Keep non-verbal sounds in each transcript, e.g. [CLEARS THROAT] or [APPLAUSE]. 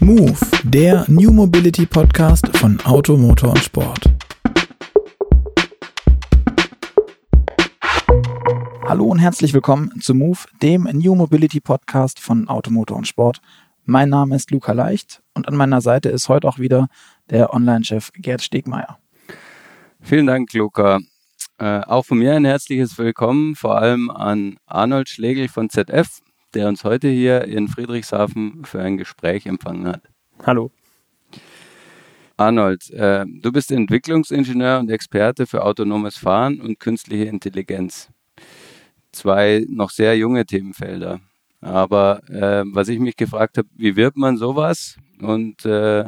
Move, der New Mobility Podcast von Auto, Motor und Sport. Hallo und herzlich willkommen zu Move, dem New Mobility Podcast von Auto, Motor und Sport. Mein Name ist Luca Leicht und an meiner Seite ist heute auch wieder der Online-Chef Gerd Stegmeier. Vielen Dank, Luca. Äh, auch von mir ein herzliches Willkommen, vor allem an Arnold Schlegel von ZF, der uns heute hier in Friedrichshafen für ein Gespräch empfangen hat. Hallo. Arnold, äh, du bist Entwicklungsingenieur und Experte für autonomes Fahren und künstliche Intelligenz. Zwei noch sehr junge Themenfelder. Aber äh, was ich mich gefragt habe, wie wird man sowas? Und äh,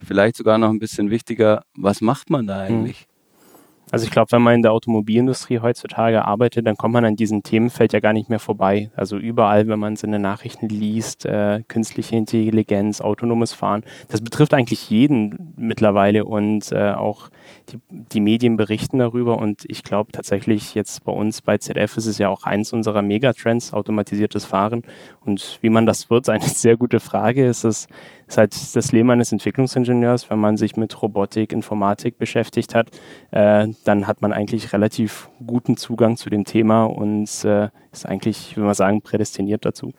vielleicht sogar noch ein bisschen wichtiger, was macht man da hm. eigentlich? Also ich glaube, wenn man in der Automobilindustrie heutzutage arbeitet, dann kommt man an diesem Themenfeld ja gar nicht mehr vorbei. Also überall, wenn man seine Nachrichten liest, äh, künstliche Intelligenz, autonomes Fahren, das betrifft eigentlich jeden mittlerweile und äh, auch die, die, Medien berichten darüber und ich glaube tatsächlich jetzt bei uns bei ZF ist es ja auch eins unserer Megatrends, automatisiertes Fahren und wie man das wird, ist [LAUGHS] eine sehr gute Frage. Es ist ist halt das Leben eines Entwicklungsingenieurs, wenn man sich mit Robotik, Informatik beschäftigt hat, äh, dann hat man eigentlich relativ guten Zugang zu dem Thema und äh, ist eigentlich, ich würde mal sagen, prädestiniert dazu.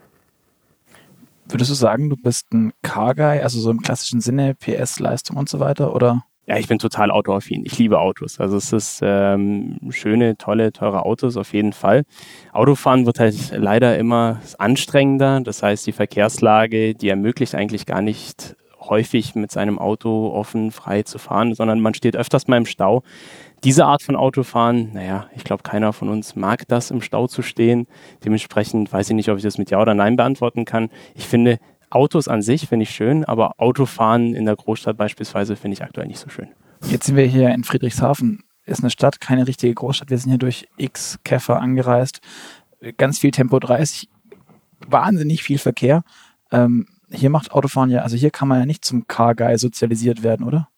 Würdest du sagen, du bist ein Car-Guy, also so im klassischen Sinne, PS, Leistung und so weiter, oder? Ja, ich bin total autoaffin. Ich liebe Autos. Also es ist ähm, schöne, tolle, teure Autos auf jeden Fall. Autofahren wird halt leider immer anstrengender. Das heißt, die Verkehrslage, die ermöglicht eigentlich gar nicht häufig mit seinem Auto offen, frei zu fahren, sondern man steht öfters mal im Stau. Diese Art von Autofahren, naja, ich glaube, keiner von uns mag das, im Stau zu stehen. Dementsprechend weiß ich nicht, ob ich das mit Ja oder Nein beantworten kann. Ich finde, Autos an sich finde ich schön, aber Autofahren in der Großstadt beispielsweise finde ich aktuell nicht so schön. Jetzt sind wir hier in Friedrichshafen. Ist eine Stadt, keine richtige Großstadt. Wir sind hier durch X Käfer angereist. Ganz viel Tempo 30. Wahnsinnig viel Verkehr. Ähm, hier macht Autofahren ja, also hier kann man ja nicht zum Car-Guy sozialisiert werden, oder?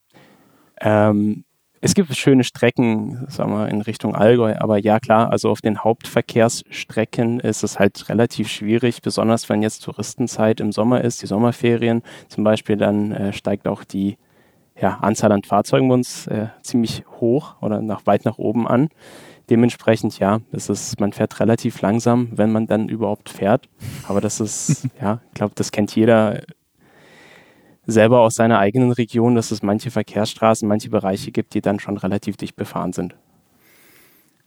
Ähm, es gibt schöne Strecken, sagen wir, in Richtung Allgäu, aber ja klar, also auf den Hauptverkehrsstrecken ist es halt relativ schwierig, besonders wenn jetzt Touristenzeit im Sommer ist, die Sommerferien zum Beispiel, dann äh, steigt auch die ja, Anzahl an Fahrzeugen bei uns äh, ziemlich hoch oder nach, weit nach oben an. Dementsprechend, ja, das ist, man fährt relativ langsam, wenn man dann überhaupt fährt. Aber das ist, [LAUGHS] ja, ich glaube, das kennt jeder selber aus seiner eigenen Region, dass es manche Verkehrsstraßen, manche Bereiche gibt, die dann schon relativ dicht befahren sind.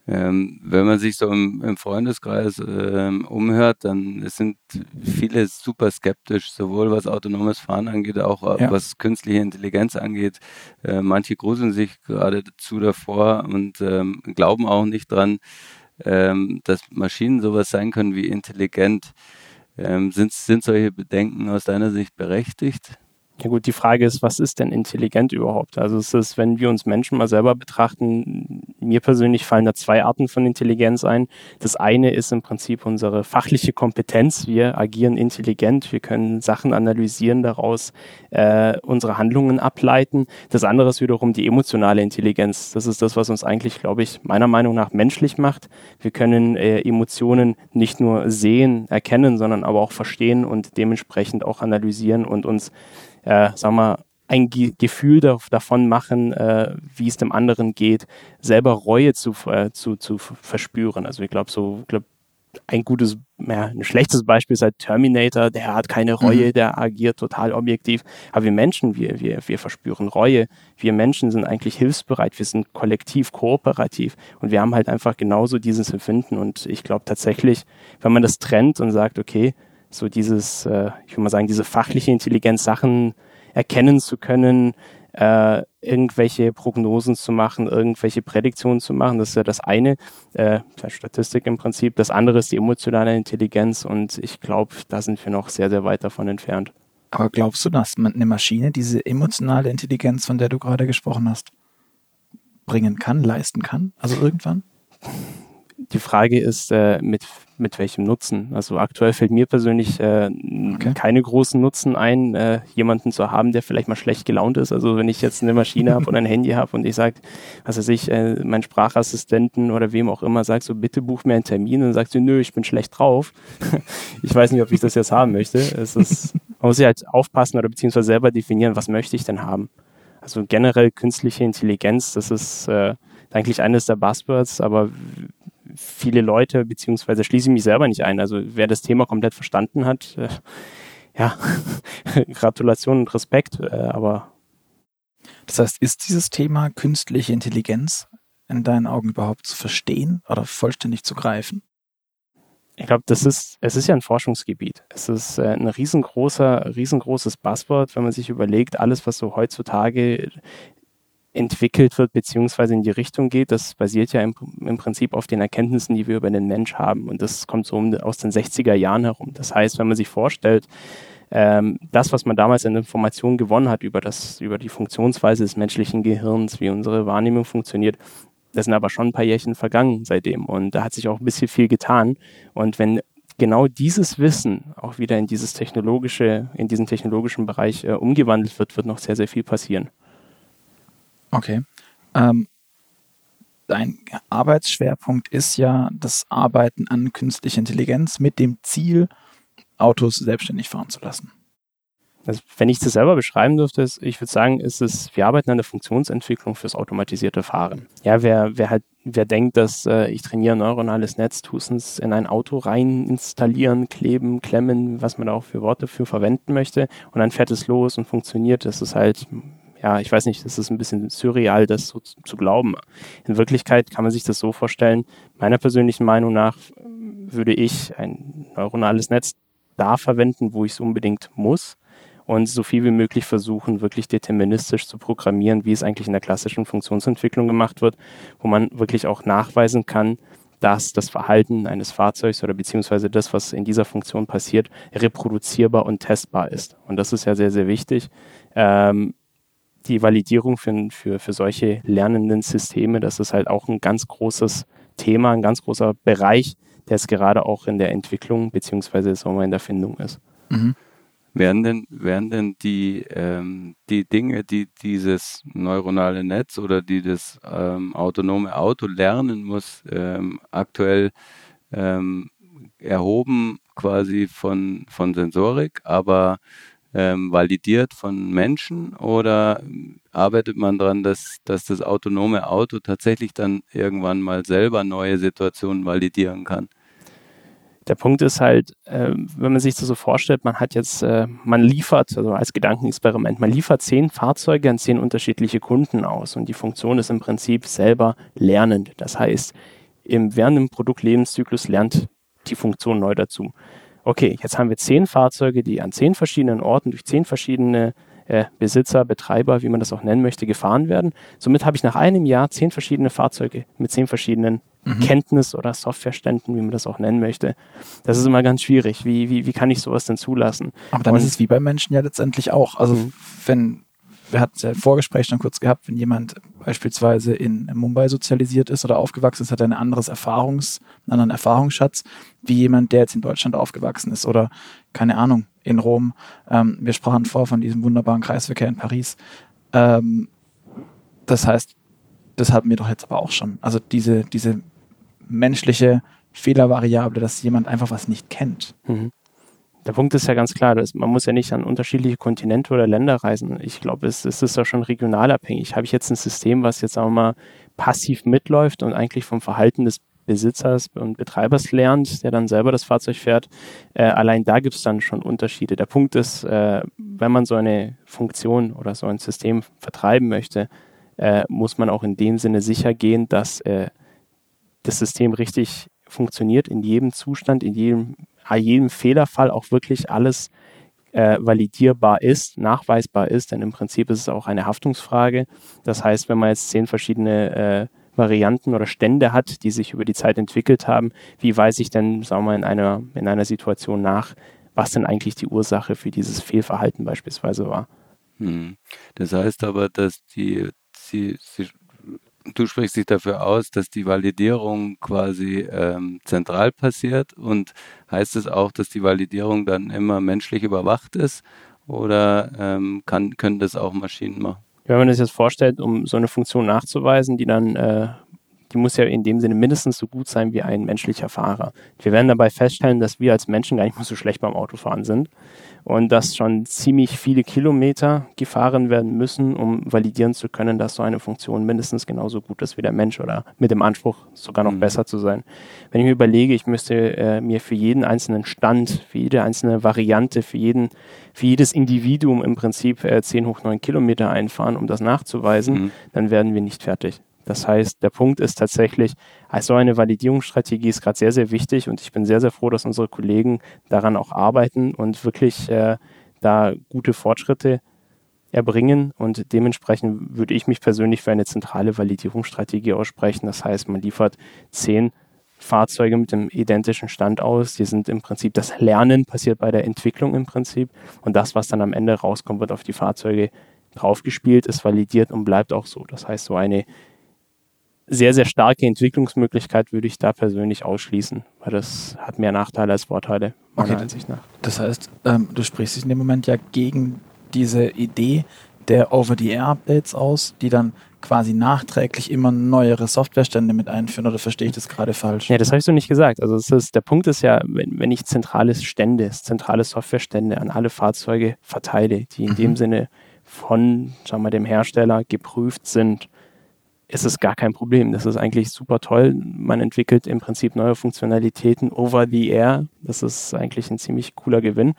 Ähm, wenn man sich so im, im Freundeskreis ähm, umhört, dann sind viele super skeptisch, sowohl was autonomes Fahren angeht, auch ja. was künstliche Intelligenz angeht. Äh, manche gruseln sich gerade dazu davor und ähm, glauben auch nicht dran, ähm, dass Maschinen sowas sein können wie intelligent. Ähm, sind, sind solche Bedenken aus deiner Sicht berechtigt? Ja gut, die Frage ist, was ist denn intelligent überhaupt? Also es ist, wenn wir uns Menschen mal selber betrachten, mir persönlich fallen da zwei Arten von Intelligenz ein. Das eine ist im Prinzip unsere fachliche Kompetenz. Wir agieren intelligent, wir können Sachen analysieren, daraus äh, unsere Handlungen ableiten. Das andere ist wiederum die emotionale Intelligenz. Das ist das, was uns eigentlich, glaube ich, meiner Meinung nach menschlich macht. Wir können äh, Emotionen nicht nur sehen, erkennen, sondern aber auch verstehen und dementsprechend auch analysieren und uns äh, sagen wir, ein Ge Gefühl davon machen, äh, wie es dem anderen geht, selber Reue zu, äh, zu, zu verspüren. Also ich glaube, so glaub, ein gutes, ja, ein schlechtes Beispiel ist halt Terminator, der hat keine Reue, mhm. der agiert total objektiv. Aber wir Menschen, wir, wir, wir verspüren Reue. Wir Menschen sind eigentlich hilfsbereit, wir sind kollektiv, kooperativ und wir haben halt einfach genauso dieses Empfinden. Und ich glaube tatsächlich, wenn man das trennt und sagt, okay, so dieses, äh, ich würde mal sagen, diese fachliche Intelligenz, Sachen erkennen zu können, äh, irgendwelche Prognosen zu machen, irgendwelche Prädiktionen zu machen. Das ist ja das eine, äh, Statistik im Prinzip. Das andere ist die emotionale Intelligenz und ich glaube, da sind wir noch sehr, sehr weit davon entfernt. Aber glaubst du, dass man eine Maschine diese emotionale Intelligenz, von der du gerade gesprochen hast, bringen kann, leisten kann? Also irgendwann? Die Frage ist, äh, mit mit welchem Nutzen. Also aktuell fällt mir persönlich äh, okay. keine großen Nutzen ein, äh, jemanden zu haben, der vielleicht mal schlecht gelaunt ist. Also wenn ich jetzt eine Maschine habe oder ein Handy habe und ich sage, was weiß ich, äh, mein Sprachassistenten oder wem auch immer sagt so, bitte buch mir einen Termin, dann sagt sie, nö, ich bin schlecht drauf. [LAUGHS] ich weiß nicht, ob ich das jetzt haben möchte. Es ist man muss sich halt aufpassen oder beziehungsweise selber definieren, was möchte ich denn haben. Also generell künstliche Intelligenz, das ist äh, eigentlich eines der Buzzwords, aber viele Leute, beziehungsweise schließe ich mich selber nicht ein. Also wer das Thema komplett verstanden hat, äh, ja, [LAUGHS] Gratulation und Respekt, äh, aber. Das heißt, ist dieses Thema künstliche Intelligenz in deinen Augen überhaupt zu verstehen oder vollständig zu greifen? Ich glaube, das ist, es ist ja ein Forschungsgebiet. Es ist äh, ein riesengroßer, riesengroßes Buzzword, wenn man sich überlegt, alles, was so heutzutage entwickelt wird, beziehungsweise in die Richtung geht, das basiert ja im, im, Prinzip auf den Erkenntnissen, die wir über den Mensch haben. Und das kommt so aus den 60er Jahren herum. Das heißt, wenn man sich vorstellt, ähm, das, was man damals an Informationen gewonnen hat über, das, über die Funktionsweise des menschlichen Gehirns, wie unsere Wahrnehmung funktioniert, das sind aber schon ein paar Jährchen vergangen seitdem. Und da hat sich auch ein bisschen viel getan. Und wenn genau dieses Wissen auch wieder in dieses technologische, in diesen technologischen Bereich äh, umgewandelt wird, wird noch sehr, sehr viel passieren. Okay. Ähm, dein Arbeitsschwerpunkt ist ja das Arbeiten an künstlicher Intelligenz mit dem Ziel, Autos selbstständig fahren zu lassen. Also wenn ich das selber beschreiben dürfte, ist, ich würde sagen, ist es, wir arbeiten an der Funktionsentwicklung fürs automatisierte Fahren. Ja, wer, wer halt, wer denkt, dass äh, ich trainiere neuronales Netz, es in ein Auto rein installieren, kleben, klemmen, was man da auch für Worte für verwenden möchte, und dann fährt es los und funktioniert, das ist halt ja, ich weiß nicht, das ist ein bisschen surreal, das so zu, zu, glauben. In Wirklichkeit kann man sich das so vorstellen, meiner persönlichen Meinung nach würde ich ein neuronales Netz da verwenden, wo ich es unbedingt muss und so viel wie möglich versuchen, wirklich deterministisch zu programmieren, wie es eigentlich in der klassischen Funktionsentwicklung gemacht wird, wo man wirklich auch nachweisen kann, dass das Verhalten eines Fahrzeugs oder beziehungsweise das, was in dieser Funktion passiert, reproduzierbar und testbar ist. Und das ist ja sehr, sehr wichtig. Ähm, die Validierung für, für, für solche lernenden Systeme, das ist halt auch ein ganz großes Thema, ein ganz großer Bereich, der es gerade auch in der Entwicklung beziehungsweise wir, in der Findung ist. Mhm. Werden denn, werden denn die, ähm, die Dinge, die dieses neuronale Netz oder die das ähm, autonome Auto lernen muss, ähm, aktuell ähm, erhoben quasi von, von Sensorik, aber ähm, validiert von Menschen oder arbeitet man daran, dass, dass das autonome Auto tatsächlich dann irgendwann mal selber neue Situationen validieren kann? Der Punkt ist halt, äh, wenn man sich das so vorstellt, man hat jetzt, äh, man liefert, also als Gedankenexperiment, man liefert zehn Fahrzeuge an zehn unterschiedliche Kunden aus und die Funktion ist im Prinzip selber lernend. Das heißt, im, während dem Produktlebenszyklus lernt die Funktion neu dazu okay, jetzt haben wir zehn Fahrzeuge, die an zehn verschiedenen Orten durch zehn verschiedene äh, Besitzer, Betreiber, wie man das auch nennen möchte, gefahren werden. Somit habe ich nach einem Jahr zehn verschiedene Fahrzeuge mit zehn verschiedenen mhm. Kenntnis- oder Softwareständen, wie man das auch nennen möchte. Das ist immer ganz schwierig. Wie, wie, wie kann ich sowas denn zulassen? Aber dann Und, ist es wie bei Menschen ja letztendlich auch. Also mhm. wenn wir hatten es ja im Vorgespräch schon kurz gehabt, wenn jemand beispielsweise in Mumbai sozialisiert ist oder aufgewachsen ist, hat er ein anderes Erfahrungs, einen anderen Erfahrungsschatz, wie jemand, der jetzt in Deutschland aufgewachsen ist oder, keine Ahnung, in Rom. Ähm, wir sprachen vor von diesem wunderbaren Kreisverkehr in Paris. Ähm, das heißt, das hatten wir doch jetzt aber auch schon. Also diese, diese menschliche Fehlervariable, dass jemand einfach was nicht kennt. Mhm. Der Punkt ist ja ganz klar, dass man muss ja nicht an unterschiedliche Kontinente oder Länder reisen. Ich glaube, es, es ist ja schon regional abhängig. Habe ich jetzt ein System, was jetzt auch mal passiv mitläuft und eigentlich vom Verhalten des Besitzers und Betreibers lernt, der dann selber das Fahrzeug fährt. Äh, allein da gibt es dann schon Unterschiede. Der Punkt ist, äh, wenn man so eine Funktion oder so ein System vertreiben möchte, äh, muss man auch in dem Sinne sicher gehen, dass äh, das System richtig funktioniert in jedem Zustand, in jedem jedem Fehlerfall auch wirklich alles äh, validierbar ist, nachweisbar ist, denn im Prinzip ist es auch eine Haftungsfrage. Das heißt, wenn man jetzt zehn verschiedene äh, Varianten oder Stände hat, die sich über die Zeit entwickelt haben, wie weiß ich denn, sagen wir, in einer, in einer Situation nach, was denn eigentlich die Ursache für dieses Fehlverhalten beispielsweise war? Hm. Das heißt aber, dass die, sie, sie du sprichst dich dafür aus, dass die Validierung quasi ähm, zentral passiert und heißt es auch, dass die Validierung dann immer menschlich überwacht ist oder ähm, kann, können das auch Maschinen machen? Wenn man das jetzt vorstellt, um so eine Funktion nachzuweisen, die dann äh, die muss ja in dem Sinne mindestens so gut sein wie ein menschlicher Fahrer. Wir werden dabei feststellen, dass wir als Menschen gar nicht mehr so schlecht beim Autofahren sind und dass schon ziemlich viele Kilometer gefahren werden müssen, um validieren zu können, dass so eine Funktion mindestens genauso gut ist wie der Mensch oder mit dem Anspruch sogar noch mhm. besser zu sein. Wenn ich mir überlege, ich müsste äh, mir für jeden einzelnen Stand, für jede einzelne Variante, für jeden, für jedes Individuum im Prinzip äh, 10 hoch 9 Kilometer einfahren, um das nachzuweisen, mhm. dann werden wir nicht fertig. Das heißt, der Punkt ist tatsächlich, also eine Validierungsstrategie ist gerade sehr, sehr wichtig und ich bin sehr, sehr froh, dass unsere Kollegen daran auch arbeiten und wirklich äh, da gute Fortschritte erbringen und dementsprechend würde ich mich persönlich für eine zentrale Validierungsstrategie aussprechen. Das heißt, man liefert zehn Fahrzeuge mit dem identischen Stand aus. Die sind im Prinzip, das Lernen passiert bei der Entwicklung im Prinzip und das, was dann am Ende rauskommt, wird auf die Fahrzeuge draufgespielt, ist validiert und bleibt auch so. Das heißt, so eine sehr, sehr starke Entwicklungsmöglichkeit würde ich da persönlich ausschließen, weil das hat mehr Nachteile als Vorteile, meiner okay. Ansicht nach. Das heißt, ähm, du sprichst dich in dem Moment ja gegen diese Idee der Over-the-Air-Updates aus, die dann quasi nachträglich immer neuere Softwarestände mit einführen oder verstehe ich das gerade falsch? Ja, das habe ich so nicht gesagt. Also ist, der Punkt ist ja, wenn, wenn ich zentrale Stände, zentrale Softwarestände an alle Fahrzeuge verteile, die in mhm. dem Sinne von sagen wir, dem Hersteller geprüft sind ist es gar kein Problem. Das ist eigentlich super toll. Man entwickelt im Prinzip neue Funktionalitäten over the air. Das ist eigentlich ein ziemlich cooler Gewinn.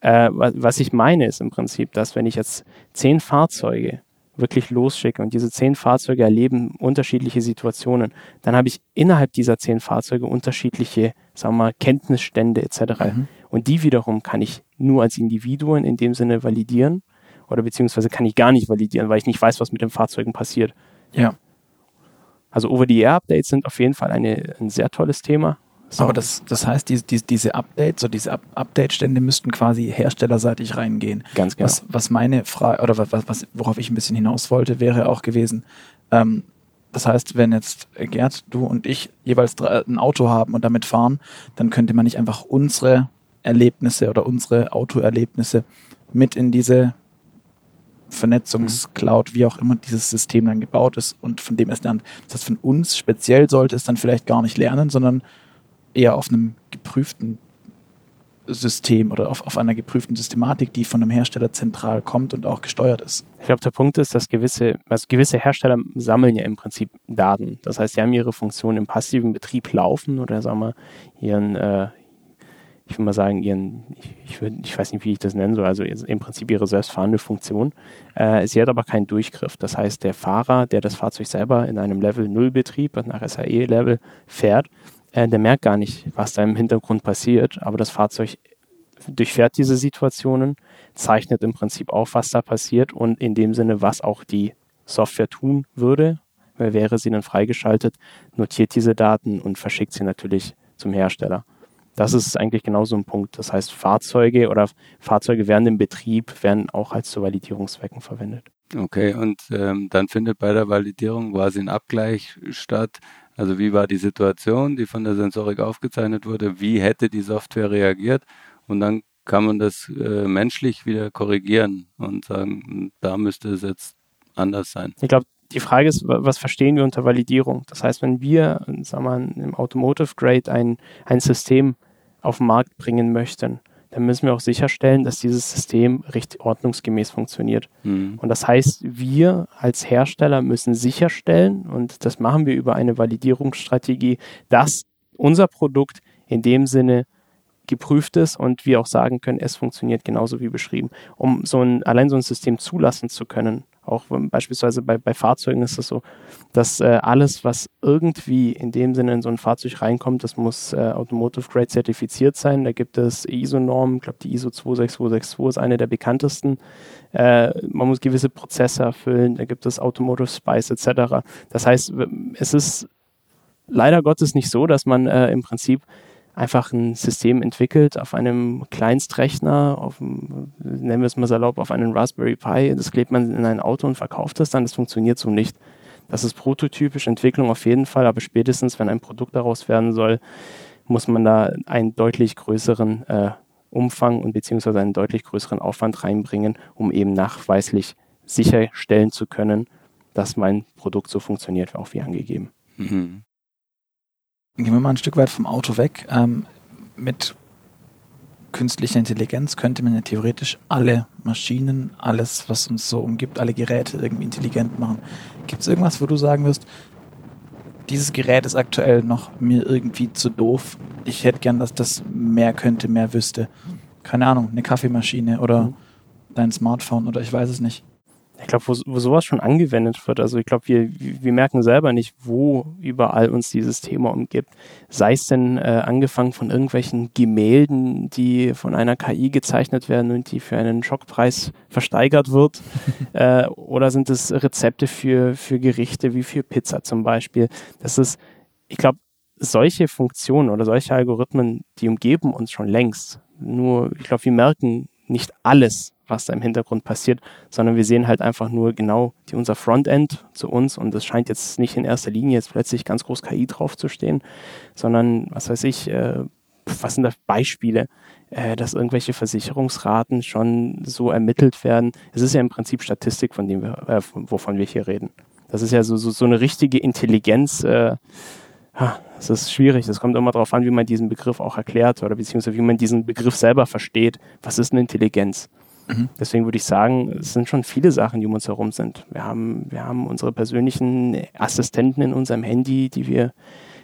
Äh, was ich meine ist im Prinzip, dass wenn ich jetzt zehn Fahrzeuge wirklich losschicke und diese zehn Fahrzeuge erleben unterschiedliche Situationen, dann habe ich innerhalb dieser zehn Fahrzeuge unterschiedliche, sagen wir mal, Kenntnisstände etc. Mhm. Und die wiederum kann ich nur als Individuen in dem Sinne validieren oder beziehungsweise kann ich gar nicht validieren, weil ich nicht weiß, was mit den Fahrzeugen passiert. Ja. Also Over-the-Air-Updates sind auf jeden Fall eine, ein sehr tolles Thema. So. Aber das, das heißt, die, die, diese Updates, so diese Update-Stände müssten quasi herstellerseitig reingehen. Ganz genau. Was, was meine Frage, oder was, was, worauf ich ein bisschen hinaus wollte, wäre auch gewesen, ähm, das heißt, wenn jetzt Gerd, du und ich jeweils ein Auto haben und damit fahren, dann könnte man nicht einfach unsere Erlebnisse oder unsere Autoerlebnisse mit in diese Vernetzungscloud, wie auch immer dieses System dann gebaut ist und von dem es lernt. Das von uns speziell sollte es dann vielleicht gar nicht lernen, sondern eher auf einem geprüften System oder auf, auf einer geprüften Systematik, die von einem Hersteller zentral kommt und auch gesteuert ist. Ich glaube, der Punkt ist, dass gewisse, also gewisse Hersteller sammeln ja im Prinzip Daten. Das heißt, sie haben ihre Funktion im passiven Betrieb laufen oder sagen wir ihren, äh, ich würde mal sagen, ihren, ich, ich, würd, ich weiß nicht, wie ich das nennen soll, also im Prinzip ihre selbstfahrende Funktion. Äh, sie hat aber keinen Durchgriff. Das heißt, der Fahrer, der das Fahrzeug selber in einem Level 0 Betrieb, nach SAE-Level fährt, äh, der merkt gar nicht, was da im Hintergrund passiert, aber das Fahrzeug durchfährt diese Situationen, zeichnet im Prinzip auf, was da passiert und in dem Sinne, was auch die Software tun würde, wäre sie dann freigeschaltet, notiert diese Daten und verschickt sie natürlich zum Hersteller. Das ist eigentlich genauso ein Punkt. Das heißt, Fahrzeuge oder Fahrzeuge während dem Betrieb werden auch als zu Validierungszwecken verwendet. Okay, und ähm, dann findet bei der Validierung quasi ein Abgleich statt. Also wie war die Situation, die von der Sensorik aufgezeichnet wurde? Wie hätte die Software reagiert? Und dann kann man das äh, menschlich wieder korrigieren und sagen, da müsste es jetzt anders sein. Ich glaube, die Frage ist, was verstehen wir unter Validierung? Das heißt, wenn wir, sagen wir, im Automotive Grade ein, ein System auf den Markt bringen möchten, dann müssen wir auch sicherstellen, dass dieses System richtig ordnungsgemäß funktioniert. Mhm. Und das heißt, wir als Hersteller müssen sicherstellen, und das machen wir über eine Validierungsstrategie, dass unser Produkt in dem Sinne geprüft ist und wir auch sagen können, es funktioniert genauso wie beschrieben. Um so ein, allein so ein System zulassen zu können, auch beispielsweise bei, bei Fahrzeugen ist es so, dass äh, alles, was irgendwie in dem Sinne in so ein Fahrzeug reinkommt, das muss äh, Automotive Grade zertifiziert sein. Da gibt es ISO-Normen, ich glaube die ISO 26262 ist eine der bekanntesten. Äh, man muss gewisse Prozesse erfüllen, da gibt es Automotive Spice etc. Das heißt, es ist leider Gottes nicht so, dass man äh, im Prinzip einfach ein System entwickelt auf einem Kleinstrechner, auf, nennen wir es mal salopp, auf einem Raspberry Pi. Das klebt man in ein Auto und verkauft das dann. Das funktioniert so nicht. Das ist prototypisch, Entwicklung auf jeden Fall, aber spätestens, wenn ein Produkt daraus werden soll, muss man da einen deutlich größeren äh, Umfang und beziehungsweise einen deutlich größeren Aufwand reinbringen, um eben nachweislich sicherstellen zu können, dass mein Produkt so funktioniert, auch wie angegeben. Mhm. Gehen wir mal ein Stück weit vom Auto weg. Ähm, mit künstlicher Intelligenz könnte man ja theoretisch alle Maschinen, alles, was uns so umgibt, alle Geräte irgendwie intelligent machen. Gibt es irgendwas, wo du sagen wirst, dieses Gerät ist aktuell noch mir irgendwie zu doof. Ich hätte gern, dass das mehr könnte, mehr wüsste. Keine Ahnung, eine Kaffeemaschine oder mhm. dein Smartphone oder ich weiß es nicht ich glaube, wo, wo sowas schon angewendet wird, also ich glaube, wir, wir merken selber nicht, wo überall uns dieses Thema umgibt. Sei es denn äh, angefangen von irgendwelchen Gemälden, die von einer KI gezeichnet werden und die für einen Schockpreis versteigert wird, [LAUGHS] äh, oder sind es Rezepte für, für Gerichte wie für Pizza zum Beispiel. Das ist, ich glaube, solche Funktionen oder solche Algorithmen, die umgeben uns schon längst. Nur, ich glaube, wir merken nicht alles, was da im Hintergrund passiert, sondern wir sehen halt einfach nur genau die, unser Frontend zu uns und es scheint jetzt nicht in erster Linie jetzt plötzlich ganz groß KI draufzustehen, sondern was weiß ich, äh, was sind da Beispiele, äh, dass irgendwelche Versicherungsraten schon so ermittelt werden. Es ist ja im Prinzip Statistik, von dem wir, äh, wovon wir hier reden. Das ist ja so, so, so eine richtige Intelligenz, äh, es ist schwierig. Es kommt immer darauf an, wie man diesen Begriff auch erklärt oder beziehungsweise wie man diesen Begriff selber versteht. Was ist eine Intelligenz? Mhm. Deswegen würde ich sagen, es sind schon viele Sachen, die um uns herum sind. Wir haben, wir haben unsere persönlichen Assistenten in unserem Handy, die wir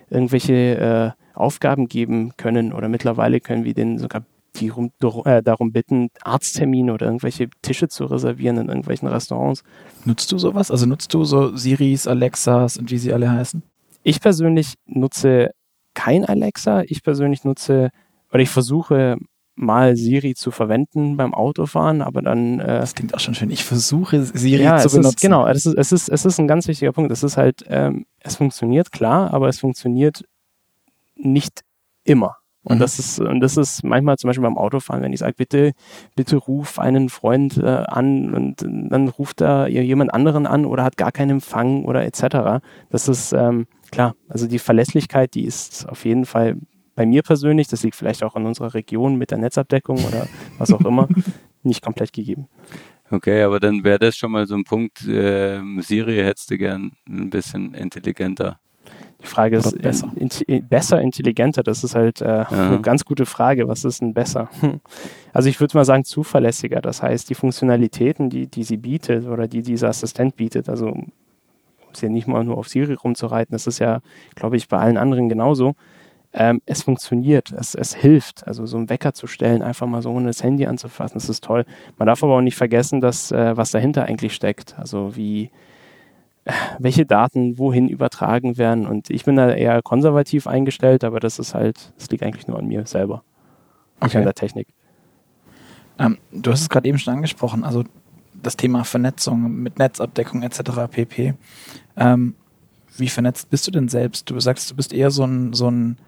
irgendwelche äh, Aufgaben geben können oder mittlerweile können wir denen sogar die rum, äh, darum bitten, Arzttermine oder irgendwelche Tische zu reservieren in irgendwelchen Restaurants. Nutzt du sowas? Also nutzt du so Siris, Alexas und wie sie alle heißen? Ich persönlich nutze kein Alexa. Ich persönlich nutze oder ich versuche mal Siri zu verwenden beim Autofahren, aber dann. Äh, das klingt auch schon schön. Ich versuche Siri ja, zu benutzen. Ist, genau, es ist, es, ist, es ist ein ganz wichtiger Punkt. Es ist halt, ähm, es funktioniert klar, aber es funktioniert nicht immer. Und mhm. das ist, und das ist manchmal zum Beispiel beim Autofahren, wenn ich sage, bitte, bitte ruf einen Freund äh, an und dann ruft er jemand anderen an oder hat gar keinen Empfang oder etc. Das ist ähm, klar, also die Verlässlichkeit, die ist auf jeden Fall bei mir persönlich, das liegt vielleicht auch in unserer Region mit der Netzabdeckung oder was auch immer, [LAUGHS] nicht komplett gegeben. Okay, aber dann wäre das schon mal so ein Punkt, äh, Siri hättest du gern ein bisschen intelligenter. Die Frage ist, besser. In, in, besser, intelligenter, das ist halt äh, ja. eine ganz gute Frage. Was ist denn besser? [LAUGHS] Also ich würde mal sagen, zuverlässiger. Das heißt, die Funktionalitäten, die, die sie bietet oder die dieser Assistent bietet, also um es ja nicht mal nur auf Siri rumzureiten, das ist ja, glaube ich, bei allen anderen genauso ähm, es funktioniert, es, es hilft. Also so einen Wecker zu stellen, einfach mal so ohne das Handy anzufassen, das ist toll. Man darf aber auch nicht vergessen, dass, äh, was dahinter eigentlich steckt. Also wie, äh, welche Daten wohin übertragen werden. Und ich bin da eher konservativ eingestellt, aber das ist halt, das liegt eigentlich nur an mir selber. Nicht okay. an der Technik. Ähm, du hast es gerade eben schon angesprochen, also das Thema Vernetzung mit Netzabdeckung etc. pp. Ähm, wie vernetzt bist du denn selbst? Du sagst, du bist eher so ein, so ein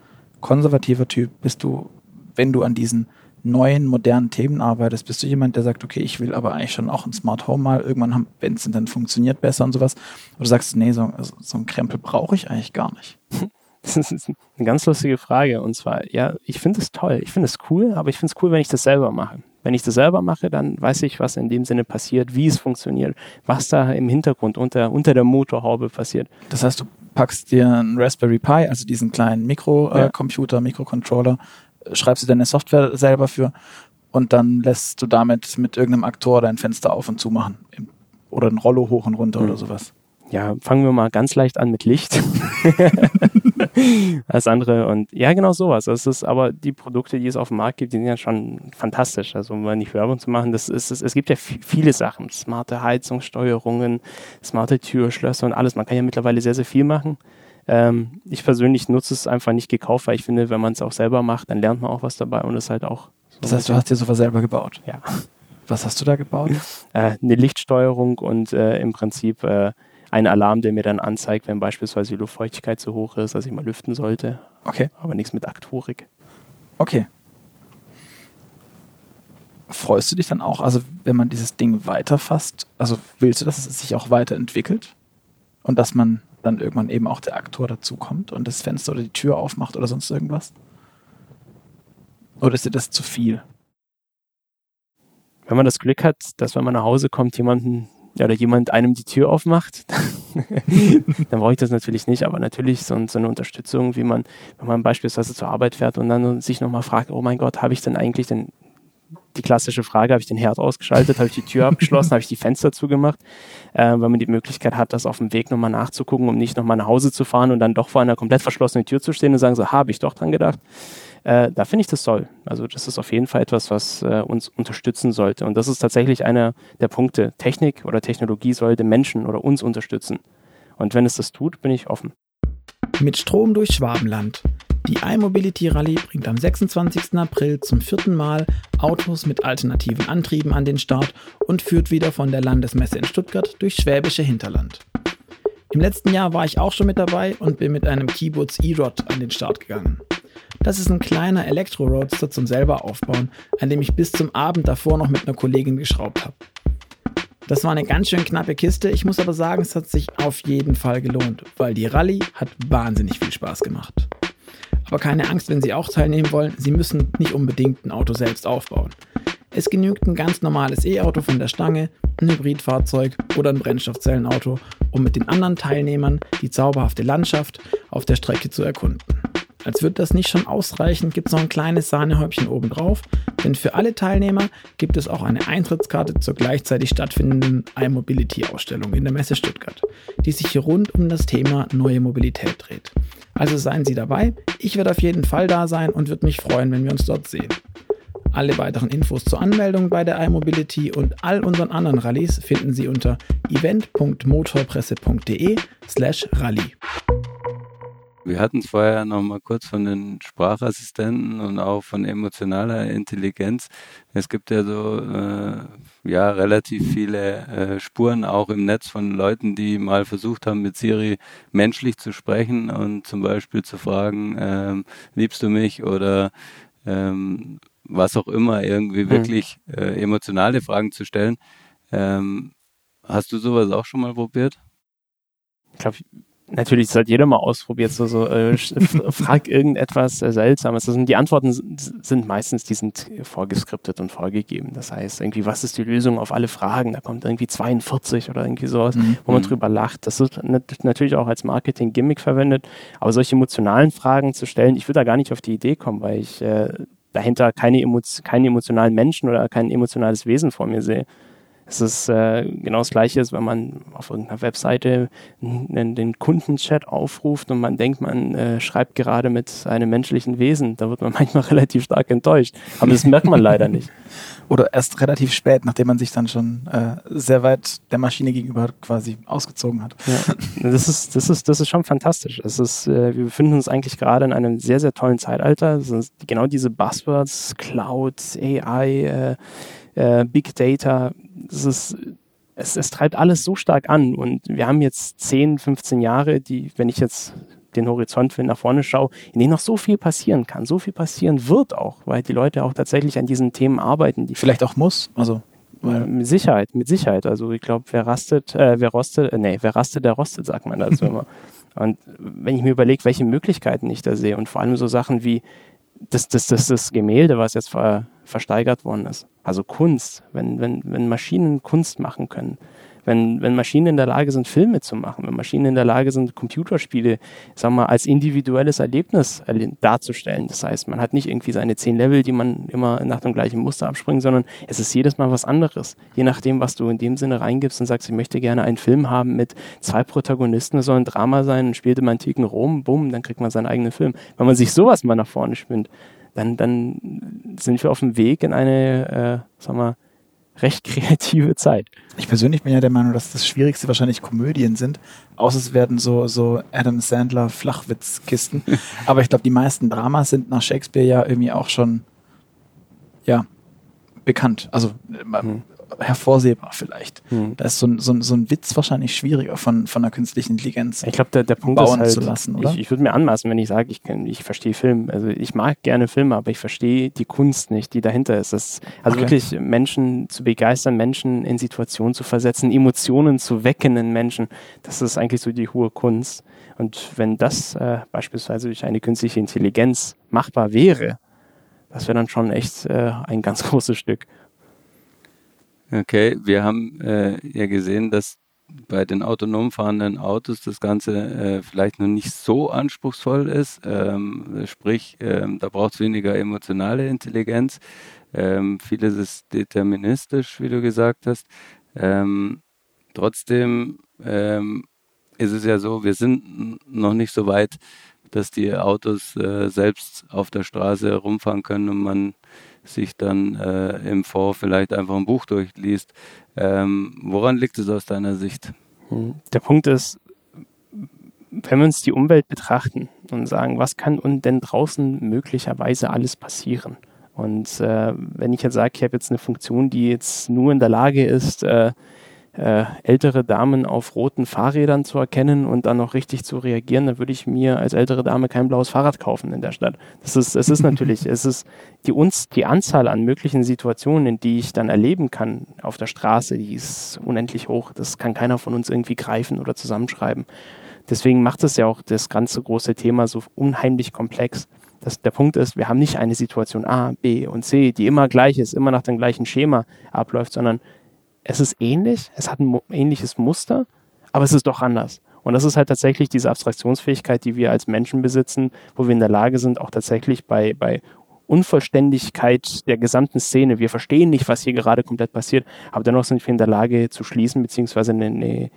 konservativer Typ? Bist du, wenn du an diesen neuen, modernen Themen arbeitest, bist du jemand, der sagt, okay, ich will aber eigentlich schon auch ein Smart Home mal irgendwann haben, wenn es dann funktioniert besser und sowas? Oder sagst du, nee, so, so ein Krempel brauche ich eigentlich gar nicht? [LAUGHS] Das ist eine ganz lustige Frage. Und zwar, ja, ich finde es toll. Ich finde es cool, aber ich finde es cool, wenn ich das selber mache. Wenn ich das selber mache, dann weiß ich, was in dem Sinne passiert, wie es funktioniert, was da im Hintergrund unter, unter der Motorhaube passiert. Das heißt, du packst dir einen Raspberry Pi, also diesen kleinen Mikrocomputer, äh, ja. Mikrocontroller, schreibst dir deine Software selber für und dann lässt du damit mit irgendeinem Aktor dein Fenster auf und zu machen. Oder ein Rollo hoch und runter mhm. oder sowas. Ja, fangen wir mal ganz leicht an mit Licht. [LAUGHS] [LAUGHS] [LAUGHS] als andere. Und ja, genau sowas. Das ist aber die Produkte, die es auf dem Markt gibt, die sind ja schon fantastisch. Also um mal nicht Werbung zu machen, das ist, es, es gibt ja viele Sachen. Smarte Heizungssteuerungen, smarte Türschlösser und alles. Man kann ja mittlerweile sehr, sehr viel machen. Ähm, ich persönlich nutze es einfach nicht gekauft, weil ich finde, wenn man es auch selber macht, dann lernt man auch was dabei und ist halt auch. So das heißt, du hast dir sowas selber gebaut? Ja. Was hast du da gebaut? [LAUGHS] Äh, eine Lichtsteuerung und äh, im Prinzip äh, ein Alarm, der mir dann anzeigt, wenn beispielsweise die Luftfeuchtigkeit zu hoch ist, dass ich mal lüften sollte. Okay. Aber nichts mit Aktorik. Okay. Freust du dich dann auch, also wenn man dieses Ding weiterfasst, also willst du, dass es sich auch weiterentwickelt und dass man dann irgendwann eben auch der Aktor dazukommt und das Fenster oder die Tür aufmacht oder sonst irgendwas? Oder ist dir das zu viel? Wenn man das Glück hat, dass wenn man nach Hause kommt, jemanden oder jemand einem die Tür aufmacht, [LAUGHS] dann brauche ich das natürlich nicht, aber natürlich so, so, eine Unterstützung, wie man, wenn man beispielsweise zur Arbeit fährt und dann sich nochmal fragt, oh mein Gott, habe ich denn eigentlich den, die klassische Frage, habe ich den Herd ausgeschaltet, habe ich die Tür [LAUGHS] abgeschlossen, habe ich die Fenster zugemacht, äh, weil man die Möglichkeit hat, das auf dem Weg nochmal nachzugucken, um nicht nochmal nach Hause zu fahren und dann doch vor einer komplett verschlossenen Tür zu stehen und sagen so, habe ich doch dran gedacht. Äh, da finde ich das toll. Also das ist auf jeden Fall etwas, was äh, uns unterstützen sollte. Und das ist tatsächlich einer der Punkte. Technik oder Technologie sollte Menschen oder uns unterstützen. Und wenn es das tut, bin ich offen. Mit Strom durch Schwabenland. Die iMobility Rallye bringt am 26. April zum vierten Mal Autos mit alternativen Antrieben an den Start und führt wieder von der Landesmesse in Stuttgart durch schwäbische Hinterland. Im letzten Jahr war ich auch schon mit dabei und bin mit einem Kiebutz E-Rod an den Start gegangen. Das ist ein kleiner Elektro-Roadster zum selber aufbauen, an dem ich bis zum Abend davor noch mit einer Kollegin geschraubt habe. Das war eine ganz schön knappe Kiste, ich muss aber sagen, es hat sich auf jeden Fall gelohnt, weil die Rallye hat wahnsinnig viel Spaß gemacht. Aber keine Angst, wenn Sie auch teilnehmen wollen, Sie müssen nicht unbedingt ein Auto selbst aufbauen. Es genügt ein ganz normales E-Auto von der Stange, ein Hybridfahrzeug oder ein Brennstoffzellenauto, um mit den anderen Teilnehmern die zauberhafte Landschaft auf der Strecke zu erkunden. Als würde das nicht schon ausreichen, gibt es noch ein kleines Sahnehäubchen obendrauf, denn für alle Teilnehmer gibt es auch eine Eintrittskarte zur gleichzeitig stattfindenden iMobility-Ausstellung in der Messe Stuttgart, die sich hier rund um das Thema neue Mobilität dreht. Also seien Sie dabei, ich werde auf jeden Fall da sein und würde mich freuen, wenn wir uns dort sehen. Alle weiteren Infos zur Anmeldung bei der iMobility und all unseren anderen Rallyes finden Sie unter event.motorpresse.de slash rally. Wir hatten es vorher noch mal kurz von den Sprachassistenten und auch von emotionaler Intelligenz. Es gibt ja so äh, ja relativ viele äh, Spuren auch im Netz von Leuten, die mal versucht haben, mit Siri menschlich zu sprechen und zum Beispiel zu fragen, ähm, liebst du mich oder ähm, was auch immer, irgendwie mhm. wirklich äh, emotionale Fragen zu stellen. Ähm, hast du sowas auch schon mal probiert? Ich glaube, natürlich, das hat jeder mal ausprobiert, so, so äh, frag irgendetwas äh, Seltsames. Also die Antworten sind meistens, die sind vorgeskriptet und vorgegeben. Das heißt, irgendwie, was ist die Lösung auf alle Fragen? Da kommt irgendwie 42 oder irgendwie sowas, mhm. wo man mhm. drüber lacht. Das ist natürlich auch als Marketing-Gimmick verwendet. Aber solche emotionalen Fragen zu stellen, ich würde da gar nicht auf die Idee kommen, weil ich äh, dahinter keine, Emo keinen emotionalen Menschen oder kein emotionales Wesen vor mir sehe. Es ist äh, genau das Gleiche, wenn man auf irgendeiner Webseite den, den Kundenchat aufruft und man denkt, man äh, schreibt gerade mit einem menschlichen Wesen. Da wird man [LAUGHS] manchmal relativ stark enttäuscht. Aber das merkt man leider nicht. [LAUGHS] Oder erst relativ spät, nachdem man sich dann schon äh, sehr weit der Maschine gegenüber quasi ausgezogen hat. Ja, das ist, das ist, das ist schon fantastisch. Es ist, äh, wir befinden uns eigentlich gerade in einem sehr, sehr tollen Zeitalter. genau diese Buzzwords, Cloud, AI, äh, Big Data, es, ist, es, es treibt alles so stark an und wir haben jetzt 10, 15 Jahre, die, wenn ich jetzt den Horizont nach vorne schaue, in denen noch so viel passieren kann, so viel passieren wird auch, weil die Leute auch tatsächlich an diesen Themen arbeiten. Die Vielleicht auch muss, also mit Sicherheit, mit Sicherheit. Also ich glaube, wer rastet, äh, wer rostet, äh, nee, wer rastet, der rostet, sagt man dazu [LAUGHS] immer. Und wenn ich mir überlege, welche Möglichkeiten ich da sehe und vor allem so Sachen wie das, das, das, das Gemälde, was jetzt ver, versteigert worden ist. Also Kunst, wenn, wenn, wenn Maschinen Kunst machen können, wenn, wenn Maschinen in der Lage sind, Filme zu machen, wenn Maschinen in der Lage sind, Computerspiele, sagen wir mal, als individuelles Erlebnis darzustellen. Das heißt, man hat nicht irgendwie seine zehn Level, die man immer nach dem gleichen Muster abspringt, sondern es ist jedes Mal was anderes. Je nachdem, was du in dem Sinne reingibst und sagst, ich möchte gerne einen Film haben mit zwei Protagonisten, es soll ein Drama sein, und spielt im antiken Rom, bumm, dann kriegt man seinen eigenen Film. Wenn man sich sowas mal nach vorne spinnt, dann, dann sind wir auf dem Weg in eine, äh, sag mal, recht [LAUGHS] kreative Zeit. Ich persönlich bin ja der Meinung, dass das Schwierigste wahrscheinlich Komödien sind, außer es werden so, so Adam Sandler Flachwitzkisten. [LAUGHS] Aber ich glaube, die meisten Dramas sind nach Shakespeare ja irgendwie auch schon, ja, bekannt. Also hm hervorsehbar vielleicht. Hm. Da ist so ein, so, ein, so ein Witz wahrscheinlich schwieriger von, von der künstlichen Intelligenz ich glaube, der, der Punkt bauen ist halt, zu lassen, oder? Ich, ich würde mir anmaßen, wenn ich sage, ich, ich verstehe Film. Also ich mag gerne Filme, aber ich verstehe die Kunst nicht, die dahinter ist. Das, also okay. wirklich Menschen zu begeistern, Menschen in Situationen zu versetzen, Emotionen zu wecken in Menschen, das ist eigentlich so die hohe Kunst. Und wenn das äh, beispielsweise durch eine künstliche Intelligenz machbar wäre, das wäre dann schon echt äh, ein ganz [LAUGHS] großes Stück. Okay, wir haben äh, ja gesehen, dass bei den autonom fahrenden Autos das Ganze äh, vielleicht noch nicht so anspruchsvoll ist. Ähm, sprich, ähm, da braucht es weniger emotionale Intelligenz. Ähm, vieles ist deterministisch, wie du gesagt hast. Ähm, trotzdem ähm, ist es ja so, wir sind noch nicht so weit, dass die Autos äh, selbst auf der Straße herumfahren können und man sich dann äh, im Vor vielleicht einfach ein Buch durchliest. Ähm, woran liegt es aus deiner Sicht? Hm, der Punkt ist, wenn wir uns die Umwelt betrachten und sagen, was kann denn draußen möglicherweise alles passieren? Und äh, wenn ich jetzt sage, ich habe jetzt eine Funktion, die jetzt nur in der Lage ist, äh, äh, ältere Damen auf roten Fahrrädern zu erkennen und dann noch richtig zu reagieren, dann würde ich mir als ältere Dame kein blaues Fahrrad kaufen in der Stadt. Das ist, es ist [LAUGHS] natürlich, es ist die uns, die Anzahl an möglichen Situationen, in die ich dann erleben kann auf der Straße, die ist unendlich hoch. Das kann keiner von uns irgendwie greifen oder zusammenschreiben. Deswegen macht es ja auch das ganze große Thema so unheimlich komplex. Das, der Punkt ist, wir haben nicht eine Situation A, B und C, die immer gleich ist, immer nach dem gleichen Schema abläuft, sondern es ist ähnlich, es hat ein ähnliches Muster, aber es ist doch anders. Und das ist halt tatsächlich diese Abstraktionsfähigkeit, die wir als Menschen besitzen, wo wir in der Lage sind, auch tatsächlich bei, bei Unvollständigkeit der gesamten Szene, wir verstehen nicht, was hier gerade komplett passiert, aber dennoch sind wir in der Lage zu schließen, beziehungsweise eine, eine,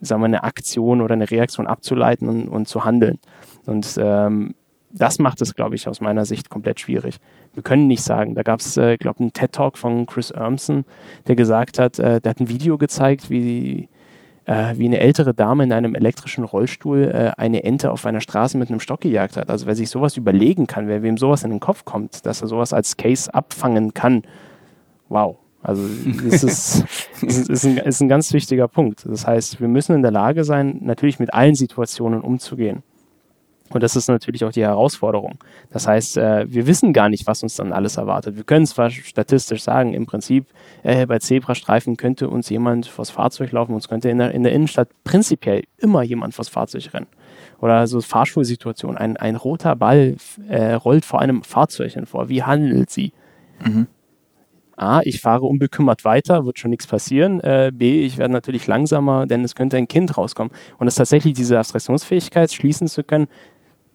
sagen wir, eine Aktion oder eine Reaktion abzuleiten und, und zu handeln. Und ähm, das macht es, glaube ich, aus meiner Sicht komplett schwierig. Wir können nicht sagen, da gab es, äh, glaube ich, einen TED-Talk von Chris Urmson, der gesagt hat, äh, der hat ein Video gezeigt, wie, äh, wie eine ältere Dame in einem elektrischen Rollstuhl äh, eine Ente auf einer Straße mit einem Stock gejagt hat. Also wer sich sowas überlegen kann, wer wem sowas in den Kopf kommt, dass er sowas als Case abfangen kann, wow. Also es ist, [LAUGHS] ist, ist, ein, ist ein ganz wichtiger Punkt. Das heißt, wir müssen in der Lage sein, natürlich mit allen Situationen umzugehen. Und das ist natürlich auch die Herausforderung. Das heißt, äh, wir wissen gar nicht, was uns dann alles erwartet. Wir können zwar statistisch sagen, im Prinzip äh, bei Zebrastreifen könnte uns jemand vors Fahrzeug laufen, uns könnte in der, in der Innenstadt prinzipiell immer jemand vors Fahrzeug rennen. Oder so Fahrschulsituation, ein, ein roter Ball äh, rollt vor einem Fahrzeug vor. Wie handelt sie? Mhm. A, ich fahre unbekümmert weiter, wird schon nichts passieren. Äh, B, ich werde natürlich langsamer, denn es könnte ein Kind rauskommen. Und es ist tatsächlich diese Abstraktionsfähigkeit, schließen zu können,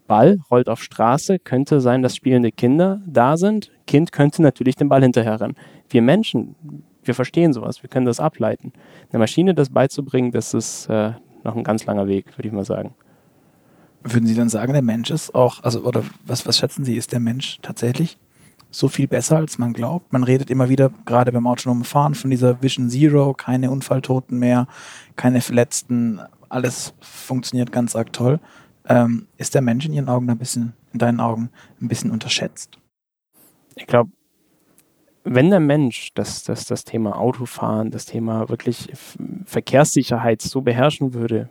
Ball rollt auf Straße, könnte sein, dass spielende Kinder da sind. Kind könnte natürlich den Ball hinterher rennen. Wir Menschen, wir verstehen sowas, wir können das ableiten. Eine Maschine das beizubringen, das ist äh, noch ein ganz langer Weg, würde ich mal sagen. Würden Sie dann sagen, der Mensch ist auch, also, oder was, was schätzen Sie, ist der Mensch tatsächlich so viel besser, als man glaubt? Man redet immer wieder, gerade beim autonomen Fahren, von dieser Vision Zero, keine Unfalltoten mehr, keine Verletzten, alles funktioniert ganz arg toll. Ähm, ist der Mensch in Ihren Augen ein bisschen, in deinen Augen, ein bisschen unterschätzt? Ich glaube, wenn der Mensch das, das, das Thema Autofahren, das Thema wirklich Verkehrssicherheit so beherrschen würde,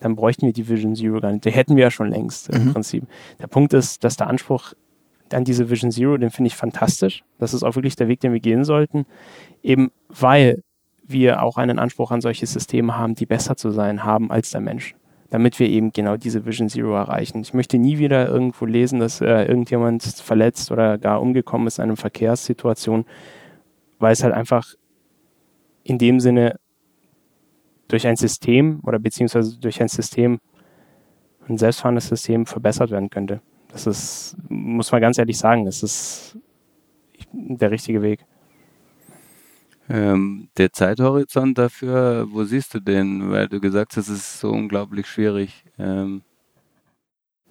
dann bräuchten wir die Vision Zero gar nicht. Die hätten wir ja schon längst mhm. im Prinzip. Der Punkt ist, dass der Anspruch an diese Vision Zero, den finde ich fantastisch. Das ist auch wirklich der Weg, den wir gehen sollten. Eben weil wir auch einen Anspruch an solche Systeme haben, die besser zu sein haben als der Mensch damit wir eben genau diese Vision Zero erreichen. Ich möchte nie wieder irgendwo lesen, dass äh, irgendjemand verletzt oder gar umgekommen ist in einer Verkehrssituation, weil es halt einfach in dem Sinne durch ein System oder beziehungsweise durch ein System, ein selbstfahrendes System verbessert werden könnte. Das ist, muss man ganz ehrlich sagen, das ist der richtige Weg. Ähm, der Zeithorizont dafür, wo siehst du den? Weil du gesagt hast, es ist so unglaublich schwierig. Ähm.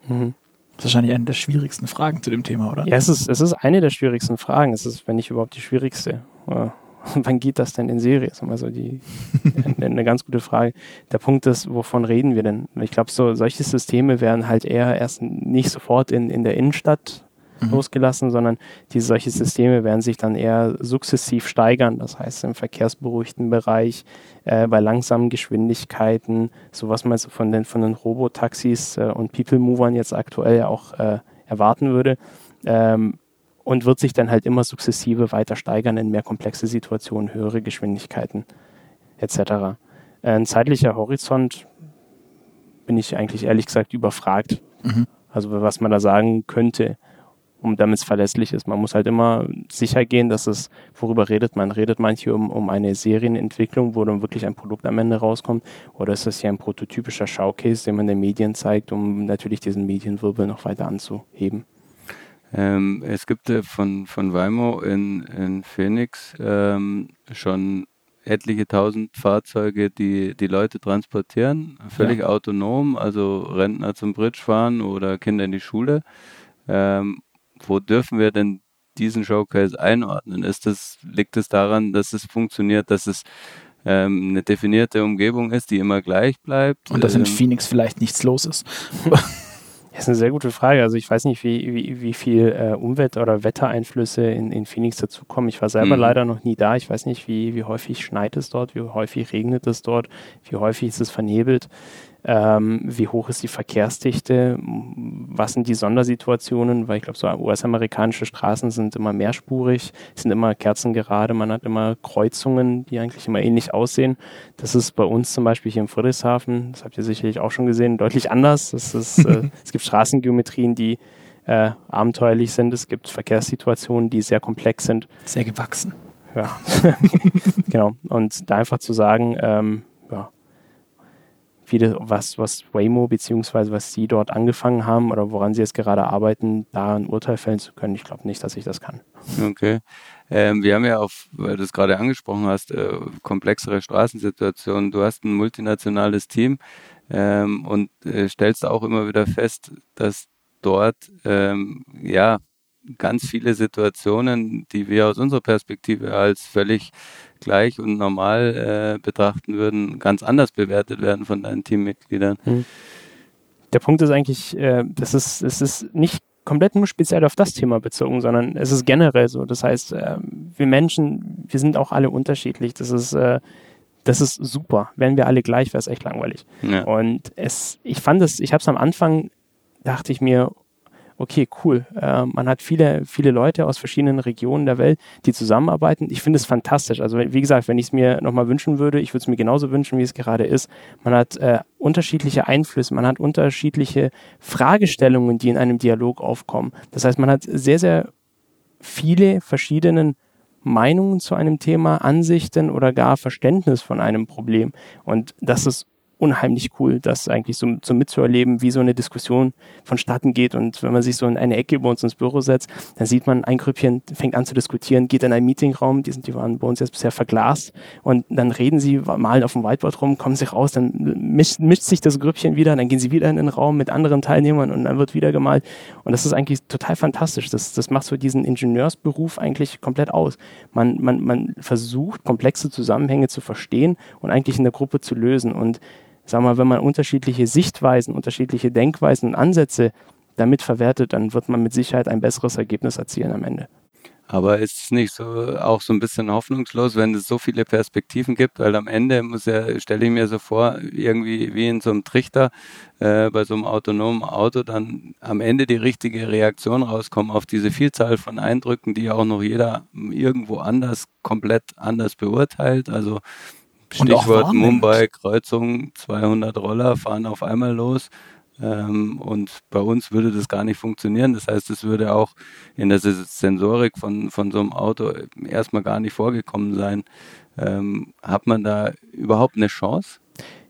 Mhm. Das ist wahrscheinlich eine der schwierigsten Fragen zu dem Thema, oder? Ja, es ist, es ist eine der schwierigsten Fragen. Es ist, wenn nicht überhaupt die schwierigste. [LAUGHS] Wann geht das denn in Serie? Das ist immer so die, [LAUGHS] eine, eine ganz gute Frage. Der Punkt ist, wovon reden wir denn? Ich glaube, so, solche Systeme werden halt eher erst nicht sofort in, in der Innenstadt mhm. losgelassen, sondern diese solche Systeme werden sich dann eher sukzessiv steigern. Das heißt im verkehrsberuhigten Bereich, äh, bei langsamen Geschwindigkeiten, so was man so von den, von den Robotaxis äh, und People Movern jetzt aktuell auch äh, erwarten würde. Ähm, und wird sich dann halt immer sukzessive weiter steigern in mehr komplexe Situationen, höhere Geschwindigkeiten etc. Ein zeitlicher Horizont bin ich eigentlich ehrlich gesagt überfragt. Mhm. Also was man da sagen könnte, um damit es verlässlich ist. Man muss halt immer sicher gehen, dass es, worüber redet man? Redet man hier um, um eine Serienentwicklung, wo dann wirklich ein Produkt am Ende rauskommt? Oder ist das hier ein prototypischer Showcase, den man den Medien zeigt, um natürlich diesen Medienwirbel noch weiter anzuheben? Ähm, es gibt äh, von, von Waymo in, in Phoenix ähm, schon etliche tausend Fahrzeuge, die die Leute transportieren, völlig ja. autonom, also Rentner zum Bridge fahren oder Kinder in die Schule. Ähm, wo dürfen wir denn diesen Showcase einordnen? Ist das, liegt es daran, dass es funktioniert, dass es ähm, eine definierte Umgebung ist, die immer gleich bleibt? Und dass in ähm, Phoenix vielleicht nichts los ist. [LAUGHS] Das ist eine sehr gute Frage. Also ich weiß nicht, wie, wie, wie viel äh, Umwelt- oder Wettereinflüsse in, in Phoenix dazukommen. Ich war selber mhm. leider noch nie da. Ich weiß nicht, wie, wie häufig schneit es dort, wie häufig regnet es dort, wie häufig ist es vernebelt ähm, wie hoch ist die Verkehrsdichte, was sind die Sondersituationen, weil ich glaube, so US-amerikanische Straßen sind immer mehrspurig, sind immer kerzengerade, man hat immer Kreuzungen, die eigentlich immer ähnlich aussehen. Das ist bei uns zum Beispiel hier im Friedrichshafen, das habt ihr sicherlich auch schon gesehen, deutlich anders. Das ist, äh, [LAUGHS] es gibt Straßengeometrien, die äh, abenteuerlich sind, es gibt Verkehrssituationen, die sehr komplex sind. Sehr gewachsen. Ja, [LAUGHS] genau. Und da einfach zu sagen, ähm, ja, viele, was, was Waymo beziehungsweise was Sie dort angefangen haben oder woran Sie jetzt gerade arbeiten, da ein Urteil fällen zu können. Ich glaube nicht, dass ich das kann. Okay. Ähm, wir haben ja auf, weil du es gerade angesprochen hast, äh, komplexere Straßensituationen. Du hast ein multinationales Team ähm, und äh, stellst auch immer wieder fest, dass dort ähm, ja ganz viele Situationen, die wir aus unserer Perspektive als völlig gleich und normal äh, betrachten würden, ganz anders bewertet werden von deinen Teammitgliedern. Hm. Der Punkt ist eigentlich, äh, das ist, es ist nicht komplett nur speziell auf das Thema bezogen, sondern es ist generell so. Das heißt, äh, wir Menschen, wir sind auch alle unterschiedlich. Das ist, äh, das ist super. Wären wir alle gleich, wäre es echt langweilig. Ja. Und es, ich fand es, ich habe es am Anfang, dachte ich mir, okay, cool. Äh, man hat viele, viele Leute aus verschiedenen Regionen der Welt, die zusammenarbeiten. Ich finde es fantastisch. Also wie gesagt, wenn ich es mir nochmal wünschen würde, ich würde es mir genauso wünschen, wie es gerade ist. Man hat äh, unterschiedliche Einflüsse, man hat unterschiedliche Fragestellungen, die in einem Dialog aufkommen. Das heißt, man hat sehr, sehr viele verschiedene Meinungen zu einem Thema, Ansichten oder gar Verständnis von einem Problem. Und das ist unheimlich cool, das eigentlich so, so mitzuerleben, wie so eine Diskussion vonstatten geht. Und wenn man sich so in eine Ecke bei uns ins Büro setzt, dann sieht man, ein Grüppchen fängt an zu diskutieren, geht in einen Meetingraum, die, sind, die waren bei uns jetzt bisher verglast, und dann reden sie, malen auf dem Whiteboard rum, kommen sich raus, dann mischt, mischt sich das Grüppchen wieder, dann gehen sie wieder in den Raum mit anderen Teilnehmern und dann wird wieder gemalt. Und das ist eigentlich total fantastisch. Das, das macht so diesen Ingenieursberuf eigentlich komplett aus. Man, man, man versucht, komplexe Zusammenhänge zu verstehen und eigentlich in der Gruppe zu lösen. Und sag mal, wenn man unterschiedliche Sichtweisen, unterschiedliche Denkweisen und Ansätze damit verwertet, dann wird man mit Sicherheit ein besseres Ergebnis erzielen am Ende. Aber ist es nicht so auch so ein bisschen hoffnungslos, wenn es so viele Perspektiven gibt? Weil am Ende muss ja, stelle ich mir so vor, irgendwie wie in so einem Trichter äh, bei so einem autonomen Auto dann am Ende die richtige Reaktion rauskommen auf diese Vielzahl von Eindrücken, die auch noch jeder irgendwo anders, komplett anders beurteilt. Also Stichwort Mumbai, Kreuzung, 200 Roller fahren auf einmal los. Ähm, und bei uns würde das gar nicht funktionieren. Das heißt, es würde auch in der Sensorik von, von so einem Auto erstmal gar nicht vorgekommen sein. Ähm, hat man da überhaupt eine Chance?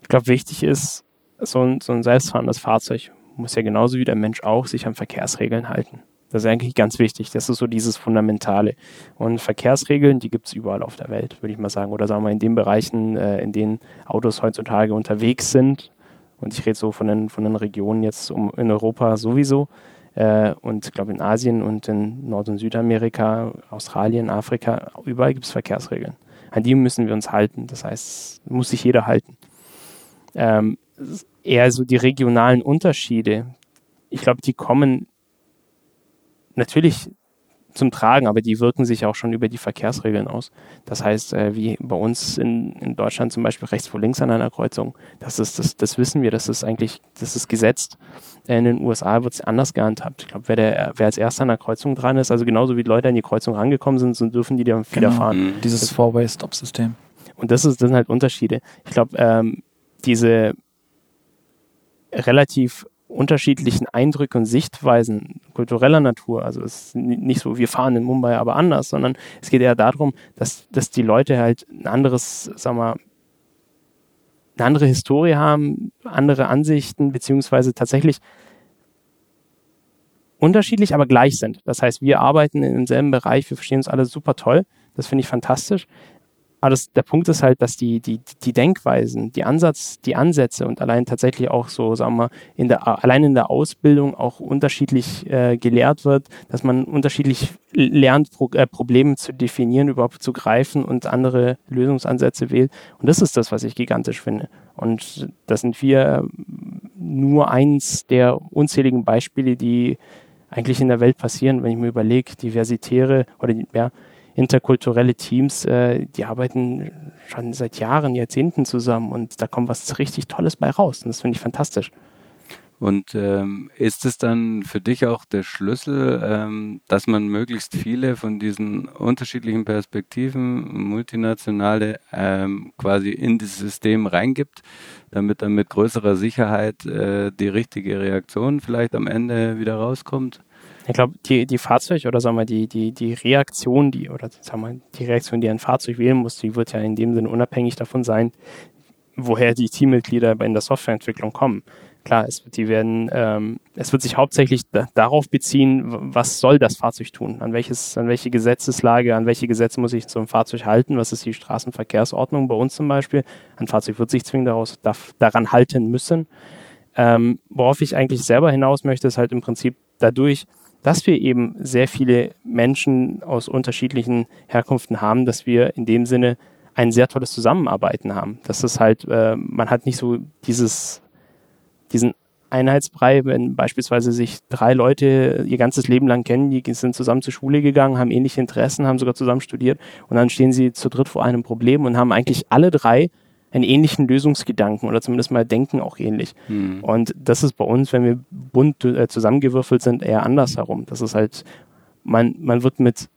Ich glaube, wichtig ist, so ein, so ein selbstfahrendes Fahrzeug muss ja genauso wie der Mensch auch sich an Verkehrsregeln halten. Das ist eigentlich ganz wichtig. Das ist so dieses Fundamentale. Und Verkehrsregeln, die gibt es überall auf der Welt, würde ich mal sagen. Oder sagen wir in den Bereichen, äh, in denen Autos heutzutage unterwegs sind. Und ich rede so von den, von den Regionen jetzt um, in Europa sowieso. Äh, und ich glaube in Asien und in Nord- und Südamerika, Australien, Afrika, überall gibt es Verkehrsregeln. An die müssen wir uns halten. Das heißt, muss sich jeder halten. Ähm, eher so die regionalen Unterschiede, ich glaube, die kommen natürlich zum Tragen, aber die wirken sich auch schon über die Verkehrsregeln aus. Das heißt, äh, wie bei uns in, in Deutschland zum Beispiel rechts vor links an einer Kreuzung, das ist, das, das wissen wir, das ist eigentlich, das ist gesetzt. In den USA wird es anders gehandhabt. Ich glaube, wer, der, wer als erster an der Kreuzung dran ist, also genauso wie Leute an die Kreuzung rangekommen sind, so dürfen die dann wieder genau. fahren. Mhm. Dieses Four-Way-Stop-System. Und das, ist, das sind halt Unterschiede. Ich glaube, ähm, diese relativ unterschiedlichen Eindrücke und Sichtweisen kultureller Natur. Also es ist nicht so, wir fahren in Mumbai aber anders, sondern es geht eher darum, dass, dass die Leute halt ein anderes, sag mal, eine andere Historie haben, andere Ansichten, beziehungsweise tatsächlich unterschiedlich, aber gleich sind. Das heißt, wir arbeiten in demselben Bereich, wir verstehen uns alle super toll. Das finde ich fantastisch. Aber das, der Punkt ist halt, dass die, die, die Denkweisen, die Ansatz, die Ansätze und allein tatsächlich auch so, sagen wir, in der, allein in der Ausbildung auch unterschiedlich äh, gelehrt wird, dass man unterschiedlich lernt, Pro, äh, Probleme zu definieren, überhaupt zu greifen und andere Lösungsansätze wählt. Und das ist das, was ich gigantisch finde. Und da sind wir nur eins der unzähligen Beispiele, die eigentlich in der Welt passieren, wenn ich mir überlege, diversitäre oder ja, interkulturelle Teams, äh, die arbeiten schon seit Jahren, Jahrzehnten zusammen und da kommt was richtig Tolles bei raus. Und das finde ich fantastisch. Und ähm, ist es dann für dich auch der Schlüssel, ähm, dass man möglichst viele von diesen unterschiedlichen Perspektiven, multinationale, ähm, quasi in das System reingibt, damit dann mit größerer Sicherheit äh, die richtige Reaktion vielleicht am Ende wieder rauskommt? Ich glaube, die, die Fahrzeug oder sagen wir die, die, die Reaktion, die, oder sagen wir, die Reaktion, die ein Fahrzeug wählen muss, die wird ja in dem Sinne unabhängig davon sein, woher die Teammitglieder in der Softwareentwicklung kommen. Klar, es, die werden, ähm, es wird sich hauptsächlich da, darauf beziehen, was soll das Fahrzeug tun? An welches, an welche Gesetzeslage, an welche Gesetze muss ich zum Fahrzeug halten? Was ist die Straßenverkehrsordnung bei uns zum Beispiel? Ein Fahrzeug wird sich zwingend daraus, darf, daran halten müssen. Ähm, worauf ich eigentlich selber hinaus möchte, ist halt im Prinzip dadurch, dass wir eben sehr viele Menschen aus unterschiedlichen Herkunften haben, dass wir in dem Sinne ein sehr tolles Zusammenarbeiten haben. Das ist halt, äh, man hat nicht so dieses, diesen Einheitsbrei, wenn beispielsweise sich drei Leute ihr ganzes Leben lang kennen, die sind zusammen zur Schule gegangen, haben ähnliche Interessen, haben sogar zusammen studiert und dann stehen sie zu dritt vor einem Problem und haben eigentlich alle drei einen ähnlichen Lösungsgedanken oder zumindest mal denken auch ähnlich. Mhm. Und das ist bei uns, wenn wir bunt äh, zusammengewürfelt sind, eher andersherum. Das ist halt, man, man wird mit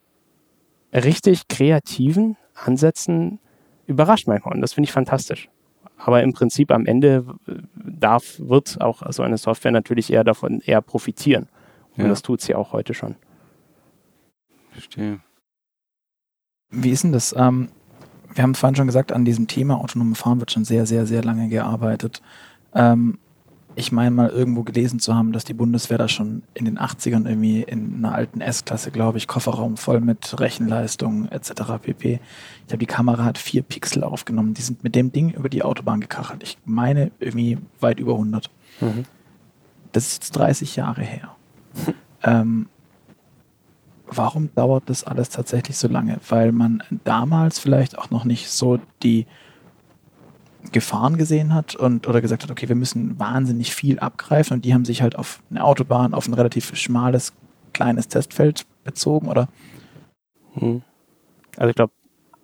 richtig kreativen Ansätzen überrascht manchmal und das finde ich fantastisch. Aber im Prinzip am Ende darf, wird auch so eine Software natürlich eher davon eher profitieren. Und ja. das tut sie auch heute schon. Verstehe. Wie ist denn das? Ähm, wir haben vorhin schon gesagt, an diesem Thema autonome Fahren wird schon sehr, sehr, sehr lange gearbeitet. Ähm, ich meine mal irgendwo gelesen zu haben, dass die Bundeswehr da schon in den 80ern irgendwie in einer alten S-Klasse, glaube ich, Kofferraum voll mit Rechenleistung etc. pp. Ich habe die Kamera hat vier Pixel aufgenommen. Die sind mit dem Ding über die Autobahn gekachelt. Ich meine irgendwie weit über 100. Mhm. Das ist jetzt 30 Jahre her. [LAUGHS] ähm, warum dauert das alles tatsächlich so lange? Weil man damals vielleicht auch noch nicht so die Gefahren gesehen hat und oder gesagt hat, okay, wir müssen wahnsinnig viel abgreifen und die haben sich halt auf eine Autobahn, auf ein relativ schmales, kleines Testfeld bezogen, oder? Hm. Also ich glaube,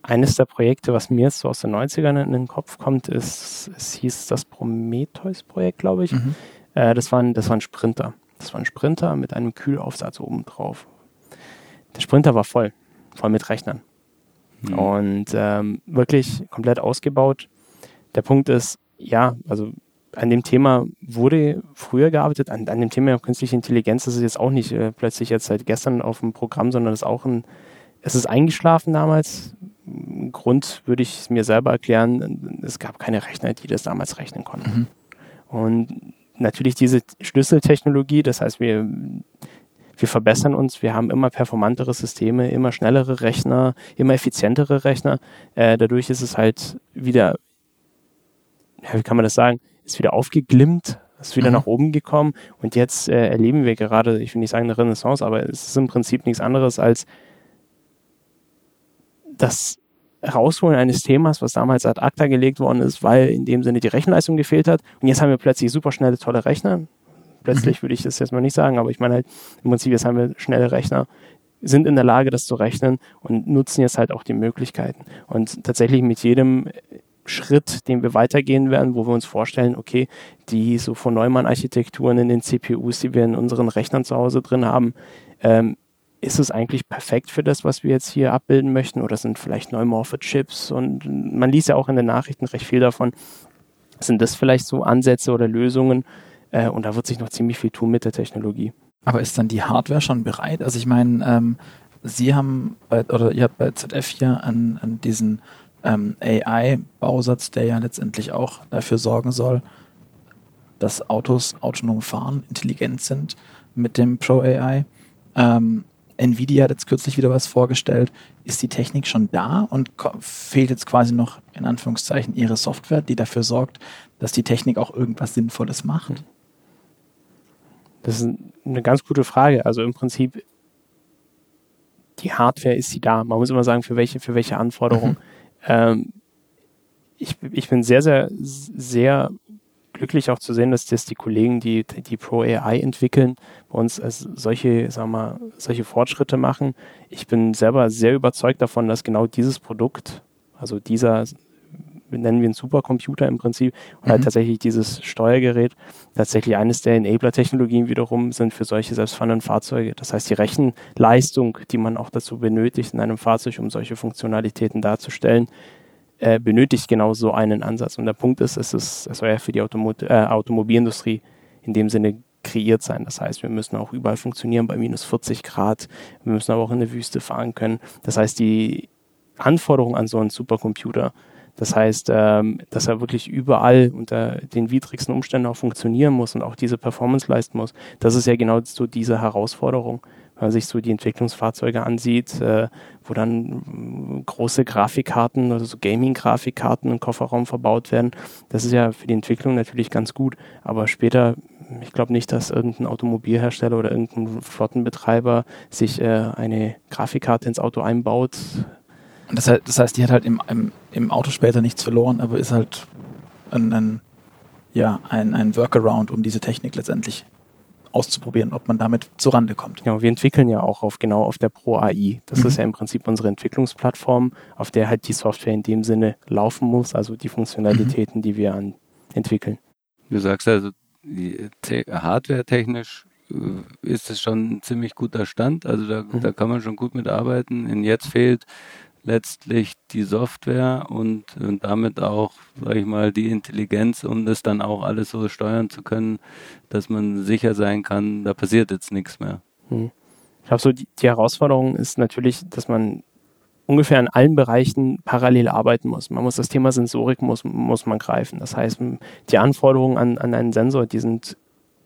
eines der Projekte, was mir jetzt so aus den 90ern in den Kopf kommt, ist, es hieß das Prometheus-Projekt, glaube ich. Mhm. Äh, das, war ein, das war ein Sprinter. Das war ein Sprinter mit einem Kühlaufsatz oben drauf. Der Sprinter war voll, voll mit Rechnern. Mhm. Und ähm, wirklich komplett ausgebaut. Der Punkt ist, ja, also an dem Thema wurde früher gearbeitet, an, an dem Thema künstliche Intelligenz, ist jetzt auch nicht äh, plötzlich jetzt seit gestern auf dem Programm, sondern das ist auch ein, es ist eingeschlafen damals. Grund würde ich mir selber erklären, es gab keine Rechner, die das damals rechnen konnten. Mhm. Und natürlich diese Schlüsseltechnologie, das heißt, wir wir verbessern uns, wir haben immer performantere Systeme, immer schnellere Rechner, immer effizientere Rechner. Äh, dadurch ist es halt wieder, ja, wie kann man das sagen, ist wieder aufgeglimmt, ist wieder mhm. nach oben gekommen und jetzt äh, erleben wir gerade, ich will nicht sagen eine Renaissance, aber es ist im Prinzip nichts anderes als das Rausholen eines Themas, was damals ad acta gelegt worden ist, weil in dem Sinne die Rechenleistung gefehlt hat. Und jetzt haben wir plötzlich super schnelle, tolle Rechner plötzlich mhm. würde ich das jetzt mal nicht sagen, aber ich meine halt, im Prinzip, jetzt haben wir schnelle Rechner, sind in der Lage, das zu rechnen und nutzen jetzt halt auch die Möglichkeiten. Und tatsächlich mit jedem Schritt, den wir weitergehen werden, wo wir uns vorstellen, okay, die so von Neumann-Architekturen in den CPUs, die wir in unseren Rechnern zu Hause drin haben, ähm, ist es eigentlich perfekt für das, was wir jetzt hier abbilden möchten? Oder sind vielleicht neumorphe Chips? Und man liest ja auch in den Nachrichten recht viel davon. Sind das vielleicht so Ansätze oder Lösungen, Äh, und da wird sich noch ziemlich viel tun mit der Technologie. Aber ist dann die Hardware schon bereit? Also ich meine, ähm, Sie haben bei, oder ihr habt bei ZF hier an, an diesen ähm, AI-Bausatz, der ja letztendlich auch dafür sorgen soll, dass Autos autonom fahren, intelligent sind mit dem Pro AI. Ähm, Nvidia hat jetzt kürzlich wieder was vorgestellt. Ist die Technik schon da und fehlt jetzt quasi noch in Anführungszeichen ihre Software, die dafür sorgt, dass die Technik auch irgendwas Sinnvolles macht? Das ist eine ganz gute Frage. Also im Prinzip, die Hardware ist sie da. Man muss immer sagen, für welche, für welche Anforderungen. Mhm. [LAUGHS] Ähm, ich, ich bin sehr, sehr, sehr glücklich auch zu sehen, dass das die Kollegen, die die Pro AI entwickeln, bei uns als solche, sagen wir, solche Fortschritte machen. Ich bin selber sehr überzeugt davon, dass genau dieses Produkt, also dieser, nennen wir einen Supercomputer im Prinzip, oder halt mhm. tatsächlich dieses Steuergerät, tatsächlich eines der Enabler-Technologien wiederum sind für solche selbstfahrenden Fahrzeuge. Das heißt, die Rechenleistung, die man auch dazu benötigt in einem Fahrzeug, um solche Funktionalitäten darzustellen, äh, benötigt genau so einen Ansatz. Und der Punkt ist, es, ist, es soll ja für die Automo äh, Automobilindustrie in dem Sinne kreiert sein. Das heißt, wir müssen auch überall funktionieren bei minus 40 Grad. Wir müssen aber auch in der Wüste fahren können. Das heißt, die Anforderungen an so einen Supercomputer, das heißt, ähm, dass er wirklich überall unter den widrigsten Umständen auch funktionieren muss und auch diese Performance leisten muss, das ist ja genau so diese Herausforderung wenn man sich so die Entwicklungsfahrzeuge ansieht, äh, wo dann große Grafikkarten, also so Gaming-Grafikkarten im Kofferraum verbaut werden. Das ist ja für die Entwicklung natürlich ganz gut, aber später, ich glaube nicht, dass irgendein Automobilhersteller oder irgendein Flottenbetreiber sich äh, eine Grafikkarte ins Auto einbaut. Das heißt, das heißt, die hat halt im, im, im Auto später nichts verloren, aber ist halt ein, ein ja, ein, ein Workaround, um diese Technik letztendlich auszuprobieren, ob man damit zurande kommt. Genau, wir entwickeln ja auch auf genau auf der Pro AI. Das mhm. ist ja im Prinzip unsere Entwicklungsplattform, auf der halt die Software in dem Sinne laufen muss, also die Funktionalitäten, mhm. die wir an, entwickeln. Du sagst also, hardware-technisch äh, ist es schon ein ziemlich guter Stand. Also da, mhm. da kann man schon gut mitarbeiten. Und jetzt fehlt letztlich die Software und, und damit auch, sage ich mal, die Intelligenz, um das dann auch alles so steuern zu können, dass man sicher sein kann, da passiert jetzt nichts mehr. Hm. Ich glaube, so die, die Herausforderung ist natürlich, dass man ungefähr in allen Bereichen parallel arbeiten muss. Man muss das Thema Sensorik muss, muss man greifen. Das heißt, die Anforderungen an, an einen Sensor, die sind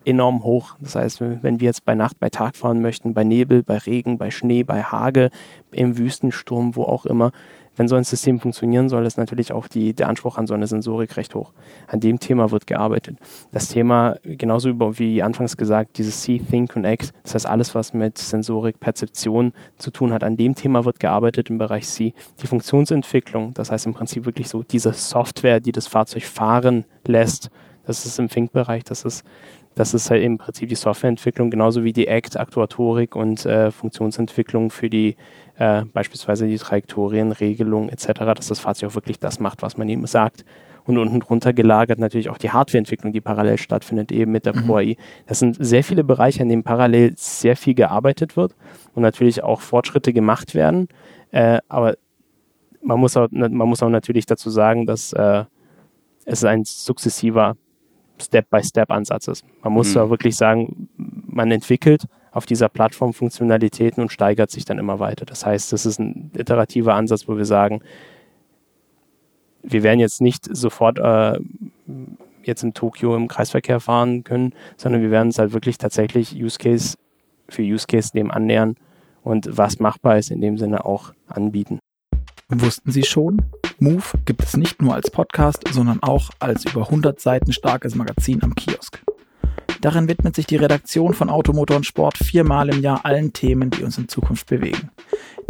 enorm hoch. Das heißt, wenn wir jetzt bei Nacht, bei Tag fahren möchten, bei Nebel, bei Regen, bei Schnee, bei Hage, im Wüstensturm, wo auch immer, wenn so ein System funktionieren soll, ist natürlich auch die, der Anspruch an so eine Sensorik recht hoch. An dem Thema wird gearbeitet. Das Thema, genauso über, wie anfangs gesagt, dieses See, Think und Act, das heißt alles, was mit Sensorik, Perzeption zu tun hat, an dem Thema wird gearbeitet im Bereich C. Die Funktionsentwicklung, das heißt im Prinzip wirklich so diese Software, die das Fahrzeug fahren lässt, das ist im Think-Bereich, das ist das ist halt im Prinzip die Softwareentwicklung, genauso wie die Act, Aktuatorik und äh, Funktionsentwicklung für die äh, beispielsweise die Trajektorienregelung etc., dass das Fahrzeug auch wirklich das macht, was man ihm sagt. Und unten drunter gelagert natürlich auch die Hardwareentwicklung, die parallel stattfindet, eben mit der mhm. Pro AI. Das sind sehr viele Bereiche, an denen parallel sehr viel gearbeitet wird und natürlich auch Fortschritte gemacht werden. Äh, aber man muss, auch, man muss auch natürlich dazu sagen, dass äh, es ein sukzessiver Step-by-Step-Ansatz ist. Man muss mhm. wirklich sagen, man entwickelt auf dieser Plattform Funktionalitäten und steigert sich dann immer weiter. Das heißt, das ist ein iterativer Ansatz, wo wir sagen, wir werden jetzt nicht sofort äh, jetzt in Tokio im Kreisverkehr fahren können, sondern wir werden uns halt wirklich tatsächlich Use Case für Use Case dem annähern und was machbar ist in dem Sinne auch anbieten. Wussten Sie schon? Move gibt es nicht nur als Podcast, sondern auch als über 100 Seiten starkes Magazin am Kiosk. Darin widmet sich die Redaktion von Automotor und Sport viermal im Jahr allen Themen, die uns in Zukunft bewegen.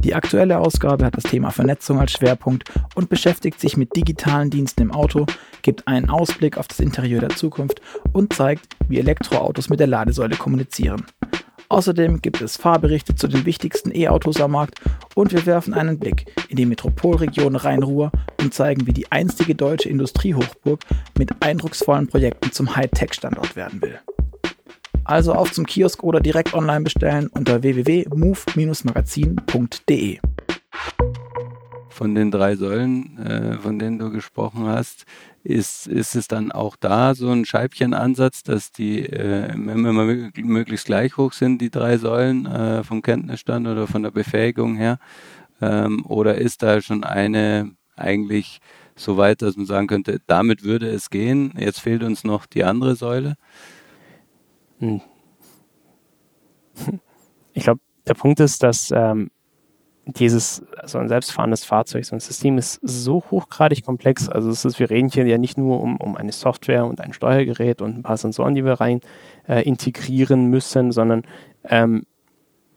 Die aktuelle Ausgabe hat das Thema Vernetzung als Schwerpunkt und beschäftigt sich mit digitalen Diensten im Auto, gibt einen Ausblick auf das Interieur der Zukunft und zeigt, wie Elektroautos mit der Ladesäule kommunizieren. Außerdem gibt es Fahrberichte zu den wichtigsten E-Autos am Markt und wir werfen einen Blick in die Metropolregion Rhein-Ruhr und zeigen, wie die einstige deutsche Industriehochburg mit eindrucksvollen Projekten zum Hightech-Standort werden will. Also auf zum Kiosk oder direkt online bestellen unter www.move-magazin.de. von den drei Säulen, äh, von denen du gesprochen hast, ist, ist es dann auch da so ein Scheibchenansatz, dass die äh, immer möglichst gleich hoch sind, die drei Säulen äh, vom Kenntnisstand oder von der Befähigung her? Ähm, oder ist da schon eine eigentlich so weit, dass man sagen könnte, damit würde es gehen, jetzt fehlt uns noch die andere Säule? Hm. [LAUGHS] Ich glaube, der Punkt ist, dass ähm, dieses, so ein selbstfahrendes Fahrzeug, so ein System ist so hochgradig komplex. Also es ist, wir reden hier ja nicht nur um, um eine Software und ein Steuergerät und ein paar Sensoren, die wir rein äh, integrieren müssen, sondern ähm,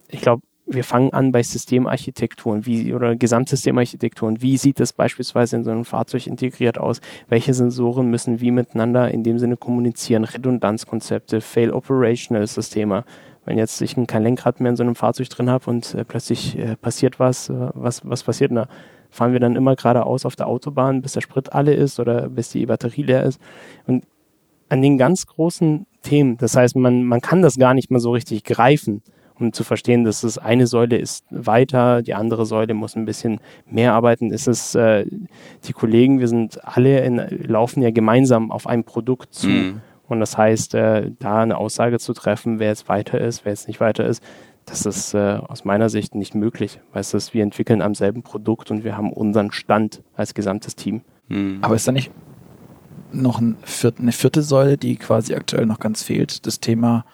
ich glaube, wir fangen an bei Systemarchitekturen wie, oder Gesamtsystemarchitekturen. Wie sieht das beispielsweise in so einem Fahrzeug integriert aus? Welche Sensoren müssen wie miteinander in dem Sinne kommunizieren? Redundanzkonzepte, Fail Operational Systeme. Wenn jetzt ich kein Lenkrad mehr in so einem Fahrzeug drin habe und äh, plötzlich äh, passiert was, äh, was, was passiert da? Fahren wir dann immer geradeaus auf der Autobahn, bis der Sprit alle ist oder bis die Batterie leer ist? Und an den ganz großen Themen, das heißt, man, man kann das gar nicht mehr so richtig greifen um zu verstehen, dass es eine Säule ist weiter, die andere Säule muss ein bisschen mehr arbeiten. Ist es äh, die Kollegen, wir sind alle in, laufen ja gemeinsam auf ein Produkt zu. Mhm. Und das heißt, äh, da eine Aussage zu treffen, wer jetzt weiter ist, wer jetzt nicht weiter ist, das ist äh, aus meiner Sicht nicht möglich. Weil es ist, wir entwickeln am selben Produkt und wir haben unseren Stand als gesamtes Team. Mhm. Aber ist da nicht noch ein viert, eine vierte Säule, die quasi aktuell noch ganz fehlt? Das Thema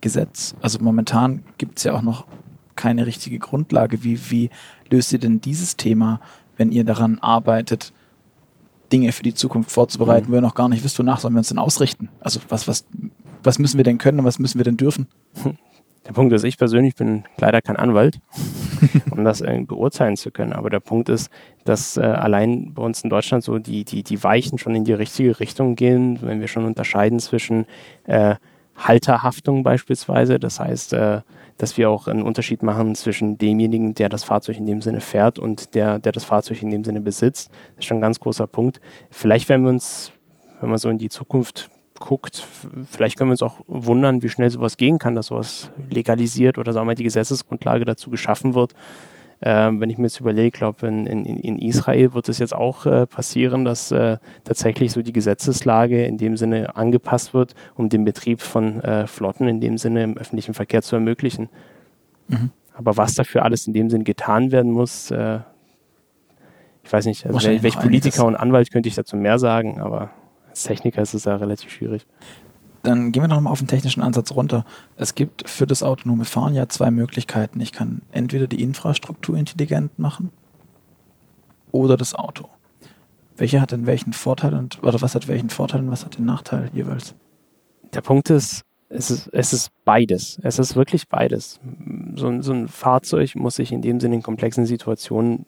Gesetz. Also momentan gibt es ja auch noch keine richtige Grundlage. Wie, wie löst ihr denn dieses Thema, wenn ihr daran arbeitet, Dinge für die Zukunft vorzubereiten, mhm. wo ihr noch gar nicht wisst, wonach sollen wir uns denn ausrichten? Also was, was, was müssen wir denn können und was müssen wir denn dürfen? [LAUGHS] Der Punkt ist, ich persönlich bin leider kein Anwalt, [LAUGHS] um das beurteilen zu können. Aber der Punkt ist, dass äh, allein bei uns in Deutschland so die, die, die Weichen schon in die richtige Richtung gehen, wenn wir schon unterscheiden zwischen äh, Halterhaftung beispielsweise. Das heißt, äh, dass wir auch einen Unterschied machen zwischen demjenigen, der das Fahrzeug in dem Sinne fährt und der, der das Fahrzeug in dem Sinne besitzt. Das ist schon ein ganz großer Punkt. Vielleicht werden wir uns, wenn man so in die Zukunft guckt, vielleicht können wir uns auch wundern, wie schnell sowas gehen kann, dass sowas legalisiert oder sagen wir mal die Gesetzesgrundlage dazu geschaffen wird, ähm, wenn ich mir jetzt überlege, glaube in, in, in Israel wird es jetzt auch äh, passieren, dass äh, tatsächlich so die Gesetzeslage in dem Sinne angepasst wird, um den Betrieb von äh, Flotten in dem Sinne im öffentlichen Verkehr zu ermöglichen. Mhm. Aber was dafür alles in dem Sinne getan werden muss, äh, ich weiß nicht, also welch Politiker und Anwalt könnte ich dazu mehr sagen, aber als Techniker ist es ja relativ schwierig dann gehen wir noch mal auf den technischen Ansatz runter. Es gibt für das autonome Fahren ja zwei Möglichkeiten. Ich kann entweder die Infrastruktur intelligent machen oder das Auto. Welcher hat denn welchen Vorteil und oder was hat welchen Vorteil und was hat den Nachteil jeweils? Der Punkt ist, es ist, es ist beides. Es ist wirklich beides. So, so ein Fahrzeug muss sich in dem Sinne in komplexen Situationen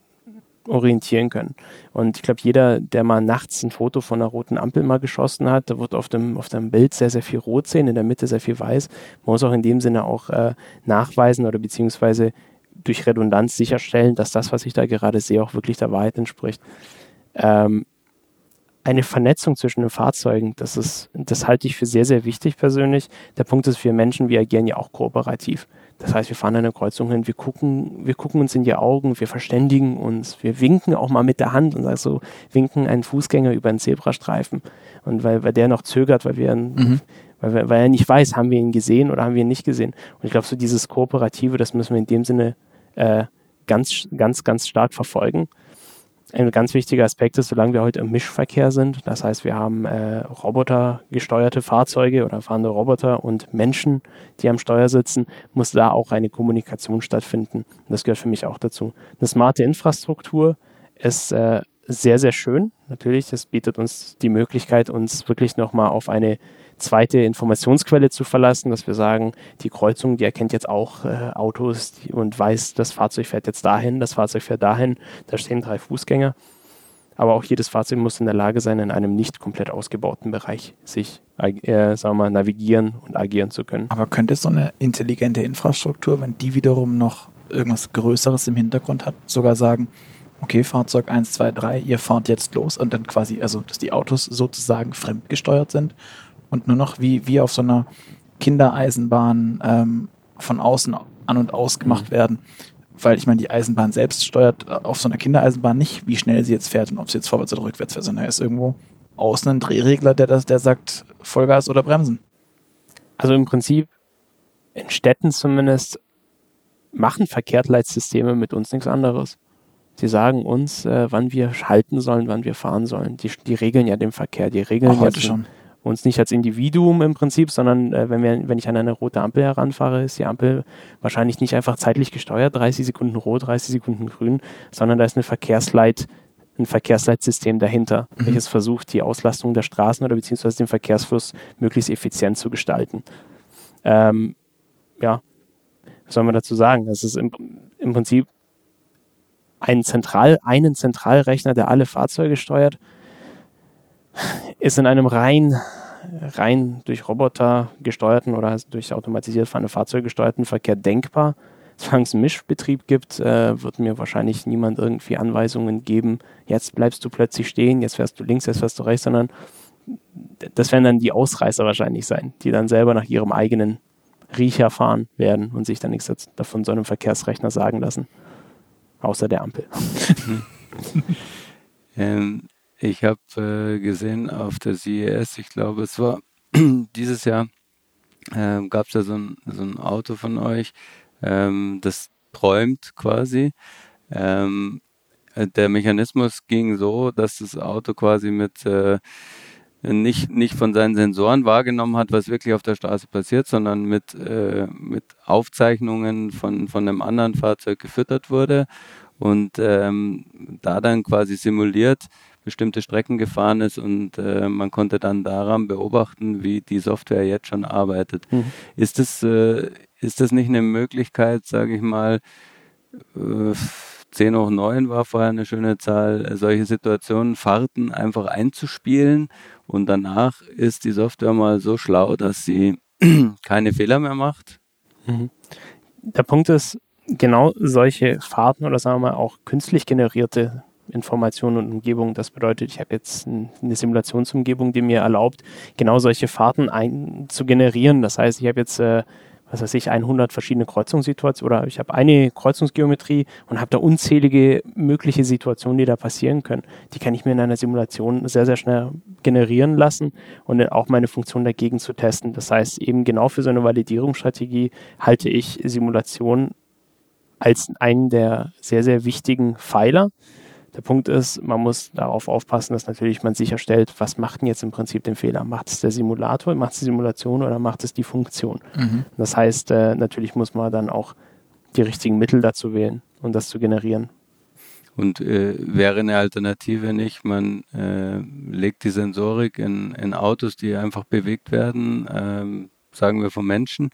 orientieren können. Und ich glaube, jeder, der mal nachts ein Foto von einer roten Ampel mal geschossen hat, da wird auf dem, auf dem Bild sehr, sehr viel rot sehen, in der Mitte sehr viel weiß. Man muss auch in dem Sinne auch äh, nachweisen oder beziehungsweise durch Redundanz sicherstellen, dass das, was ich da gerade sehe, auch wirklich der Wahrheit entspricht. Ähm, eine Vernetzung zwischen den Fahrzeugen, das ist, das halte ich für sehr, sehr wichtig persönlich. Der Punkt ist, wir Menschen, wir agieren ja auch kooperativ. Das heißt, wir fahren an eine Kreuzung hin, wir gucken, wir gucken uns in die Augen, wir verständigen uns, wir winken auch mal mit der Hand und also winken einen Fußgänger über einen Zebrastreifen. Und weil, weil der noch zögert, weil wir, mhm. weil, weil er nicht weiß, haben wir ihn gesehen oder haben wir ihn nicht gesehen. Und ich glaube, so dieses Kooperative, das müssen wir in dem Sinne äh, ganz, ganz, ganz stark verfolgen ein ganz wichtiger Aspekt ist, solange wir heute im Mischverkehr sind, das heißt, wir haben äh, robotergesteuerte Fahrzeuge oder fahrende Roboter und Menschen, die am Steuer sitzen, muss da auch eine Kommunikation stattfinden. das gehört für mich auch dazu. Eine smarte Infrastruktur ist äh, sehr, sehr schön. Natürlich, das bietet uns die Möglichkeit, uns wirklich nochmal auf eine zweite Informationsquelle zu verlassen, dass wir sagen, die Kreuzung, die erkennt jetzt auch äh, Autos und weiß, das Fahrzeug fährt jetzt dahin, das Fahrzeug fährt dahin, da stehen drei Fußgänger. Aber auch jedes Fahrzeug muss in der Lage sein, in einem nicht komplett ausgebauten Bereich sich äh, sagen wir mal, navigieren und agieren zu können. Aber könnte so eine intelligente Infrastruktur, wenn die wiederum noch irgendwas Größeres im Hintergrund hat, sogar sagen, okay, Fahrzeug 1, 2, 3, ihr fahrt jetzt los und dann quasi, also dass die Autos sozusagen fremdgesteuert sind und nur noch wie, wie auf so einer Kindereisenbahn ähm, von außen an und aus gemacht mhm. werden. weil ich meine, die Eisenbahn selbst steuert auf so einer Kindereisenbahn nicht, wie schnell sie jetzt fährt und ob sie jetzt vorwärts oder rückwärts fährt, sondern er ist irgendwo außen ein Drehregler, der, das, der sagt Vollgas oder Bremsen. Also im Prinzip in Städten zumindest machen Verkehrsleitsysteme mit uns nichts anderes. Sie sagen uns, äh, wann wir halten sollen, wann wir fahren sollen. Die, die regeln ja den Verkehr. Die regeln Auch heute schon. Uns nicht als Individuum im Prinzip, sondern äh, wenn, wir, wenn ich an eine rote Ampel heranfahre, ist die Ampel wahrscheinlich nicht einfach zeitlich gesteuert, 30 Sekunden rot, 30 Sekunden grün, sondern da ist eine Verkehrsleit, ein Verkehrsleitsystem dahinter, mhm. welches versucht, die Auslastung der Straßen oder beziehungsweise den Verkehrsfluss möglichst effizient zu gestalten. Ähm, ja, was soll man dazu sagen? Es ist im, im Prinzip ein Zentral, einen Zentralrechner, der alle Fahrzeuge steuert, ist in einem rein, rein durch Roboter gesteuerten oder durch automatisiert fahrende Fahrzeuge gesteuerten Verkehr denkbar. Solange es einen Mischbetrieb gibt, äh, wird mir wahrscheinlich niemand irgendwie Anweisungen geben, jetzt bleibst du plötzlich stehen, jetzt fährst du links, jetzt fährst du rechts, sondern das werden dann die Ausreißer wahrscheinlich sein, die dann selber nach ihrem eigenen Riecher fahren werden und sich dann nichts davon so einem Verkehrsrechner sagen lassen. Außer der Ampel. [LAUGHS] ähm, ich habe äh, gesehen auf der CES, ich glaube, es war [CLEARS THROAT] dieses Jahr, äh, gab es ja so ein, so ein Auto von euch, ähm, das träumt quasi. Ähm, äh, der Mechanismus ging so, dass das Auto quasi mit äh, nicht, nicht von seinen Sensoren wahrgenommen hat, was wirklich auf der Straße passiert, sondern mit, äh, mit Aufzeichnungen von, von einem anderen Fahrzeug gefüttert wurde und ähm, da dann quasi simuliert bestimmte Strecken gefahren ist und äh, man konnte dann daran beobachten, wie die Software jetzt schon arbeitet. Mhm. Ist das äh, ist das nicht eine Möglichkeit, sage ich mal, äh, 10 hoch 9 war vorher eine schöne Zahl, solche Situationen, Fahrten einfach einzuspielen und danach ist die Software mal so schlau, dass sie [CLEARS THROAT] keine Fehler mehr macht. Mhm. Der Punkt ist, genau solche Fahrten oder sagen wir mal auch künstlich generierte Informationen und Umgebungen. Das bedeutet, ich habe jetzt eine Simulationsumgebung, die mir erlaubt, genau solche Fahrten ein, zu generieren. Das heißt, ich habe jetzt äh, was weiß ich, 100 verschiedene Kreuzungssituationen oder ich habe eine Kreuzungsgeometrie und habe da unzählige mögliche Situationen, die da passieren können. Die kann ich mir in einer Simulation sehr, sehr schnell generieren lassen und auch meine Funktion dagegen zu testen. Das heißt, eben genau für so eine Validierungsstrategie halte ich Simulation als einen der sehr, sehr wichtigen Pfeiler. Der Punkt ist, man muss darauf aufpassen, dass natürlich man sicherstellt, was macht denn jetzt im Prinzip den Fehler? Macht es der Simulator, macht es die Simulation oder macht es die Funktion? Mhm. Das heißt, äh, natürlich muss man dann auch die richtigen Mittel dazu wählen um das zu generieren. Und äh, wäre eine Alternative nicht, man äh, legt die Sensorik in, in, Autos, die einfach bewegt werden, ähm, sagen wir vom Menschen,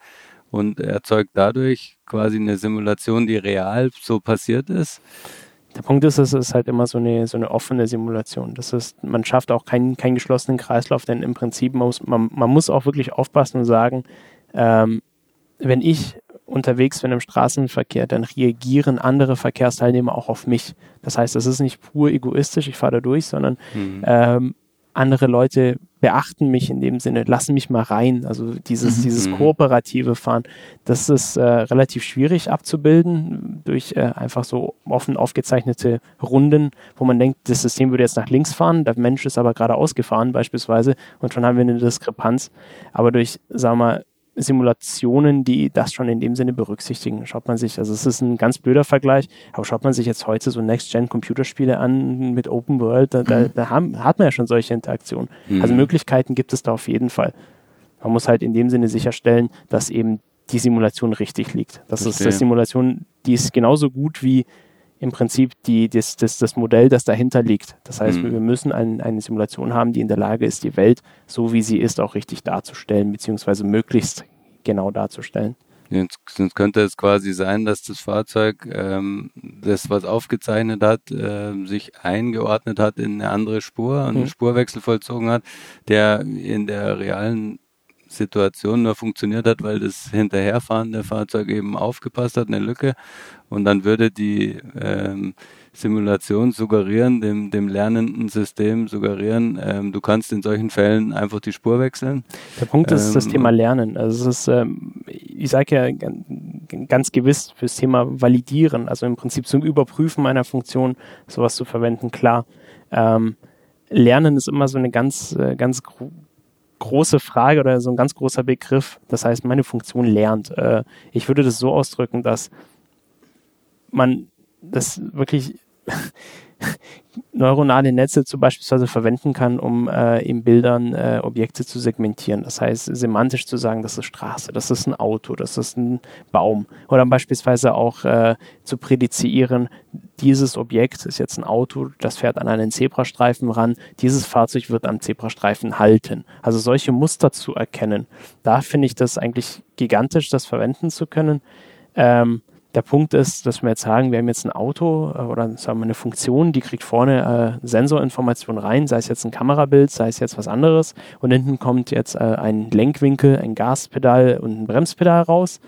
und erzeugt dadurch quasi eine Simulation, die real so passiert ist? Der Punkt ist, es ist halt immer so eine, so eine offene Simulation. Das ist, man schafft auch keinen, keinen geschlossenen Kreislauf, denn im Prinzip muss man, man muss auch wirklich aufpassen und sagen, ähm, wenn ich unterwegs bin im Straßenverkehr, dann reagieren andere Verkehrsteilnehmer auch auf mich. Das heißt, es ist nicht pur egoistisch, ich fahre da durch, sondern mhm. ähm, andere Leute beachten mich in dem Sinne, lassen mich mal rein. Also dieses, mhm. dieses mhm. kooperative Fahren, das ist äh, relativ schwierig abzubilden durch äh, einfach so offen aufgezeichnete Runden, wo man denkt, das System würde jetzt nach links fahren, der Mensch ist aber geradeaus gefahren beispielsweise und schon haben wir eine Diskrepanz. Aber durch, sagen wir mal, Simulationen, die das schon in dem Sinne berücksichtigen. Schaut man sich, also es ist ein ganz blöder Vergleich, aber schaut man sich jetzt heute so Next-Gen-Computerspiele an mit Open World, da, da, mhm. da haben, hat man ja schon solche Interaktionen. Mhm. Also Möglichkeiten gibt es da auf jeden Fall. Man muss halt in dem Sinne sicherstellen, dass eben die Simulation richtig liegt. Das Verstehe. ist die Simulation, die ist genauso gut wie im Prinzip die, das, das, das Modell, das dahinter liegt. Das heißt, mhm. wir müssen ein, eine Simulation haben, die in der Lage ist, die Welt so wie sie ist auch richtig darzustellen, beziehungsweise möglichst genau darzustellen. Sonst könnte es quasi sein, dass das Fahrzeug, ähm, das was aufgezeichnet hat, äh, sich eingeordnet hat in eine andere Spur und mhm. einen Spurwechsel vollzogen hat, der in der realen Situation nur funktioniert hat, weil das hinterherfahrende Fahrzeug eben aufgepasst hat, eine Lücke. Und dann würde die ähm, Simulation suggerieren, dem, dem lernenden System suggerieren, ähm, du kannst in solchen Fällen einfach die Spur wechseln. Der Punkt ist ähm, das Thema Lernen. Also es ist, ähm, ich sage ja ganz gewiss fürs Thema Validieren, also im Prinzip zum Überprüfen meiner Funktion sowas zu verwenden, klar. Ähm, Lernen ist immer so eine ganz, äh, ganz große Frage oder so ein ganz großer Begriff. Das heißt, meine Funktion lernt. Äh, ich würde das so ausdrücken, dass man das wirklich [LAUGHS] neuronale Netze zum Beispiel verwenden kann, um äh, in Bildern äh, Objekte zu segmentieren. Das heißt, semantisch zu sagen, das ist Straße, das ist ein Auto, das ist ein Baum. Oder beispielsweise auch äh, zu prädizieren, dieses Objekt ist jetzt ein Auto, das fährt an einen Zebrastreifen ran, dieses Fahrzeug wird am Zebrastreifen halten. Also solche Muster zu erkennen. Da finde ich das eigentlich gigantisch, das verwenden zu können. Ähm, der Punkt ist, dass wir jetzt sagen, wir haben jetzt ein Auto äh, oder sagen wir eine Funktion, die kriegt vorne äh, Sensorinformationen rein, sei es jetzt ein Kamerabild, sei es jetzt was anderes. Und hinten kommt jetzt äh, ein Lenkwinkel, ein Gaspedal und ein Bremspedal raus.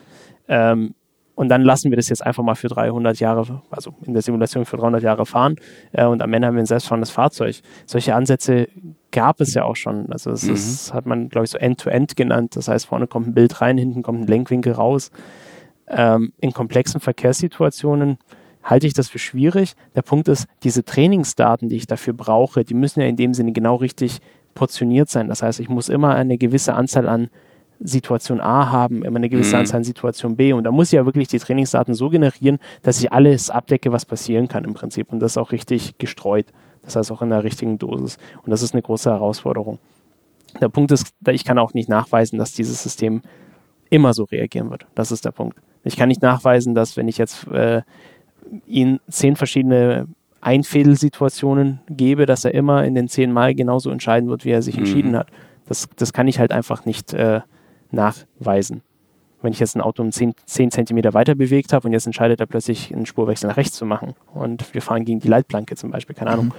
Ähm, und dann lassen wir das jetzt einfach mal für 300 Jahre, also in der Simulation für 300 Jahre fahren. Äh, und am Ende haben wir ein selbstfahrendes Fahrzeug. Solche Ansätze gab es ja auch schon. Also das mhm. ist, hat man, glaube ich, so End-to-End -End genannt. Das heißt, vorne kommt ein Bild rein, hinten kommt ein Lenkwinkel raus. Ähm, in komplexen Verkehrssituationen halte ich das für schwierig. Der Punkt ist, diese Trainingsdaten, die ich dafür brauche, die müssen ja in dem Sinne genau richtig portioniert sein. Das heißt, ich muss immer eine gewisse Anzahl an Situation A haben, immer eine gewisse mhm. Anzahl an Situation B. Und da muss ich ja wirklich die Trainingsdaten so generieren, dass ich alles abdecke, was passieren kann im Prinzip. Und das auch richtig gestreut. Das heißt auch in der richtigen Dosis. Und das ist eine große Herausforderung. Der Punkt ist, ich kann auch nicht nachweisen, dass dieses System immer so reagieren wird. Das ist der Punkt. Ich kann nicht nachweisen, dass wenn ich jetzt äh, ihn zehn verschiedene Einfädelsituationen gebe, dass er immer in den zehn Mal genauso entscheiden wird, wie er sich mhm. entschieden hat. Das, das kann ich halt einfach nicht äh, nachweisen. Wenn ich jetzt ein Auto um 10, 10 Zentimeter weiter bewegt habe und jetzt entscheidet er plötzlich einen Spurwechsel nach rechts zu machen und wir fahren gegen die Leitplanke zum Beispiel, keine Ahnung. Mhm.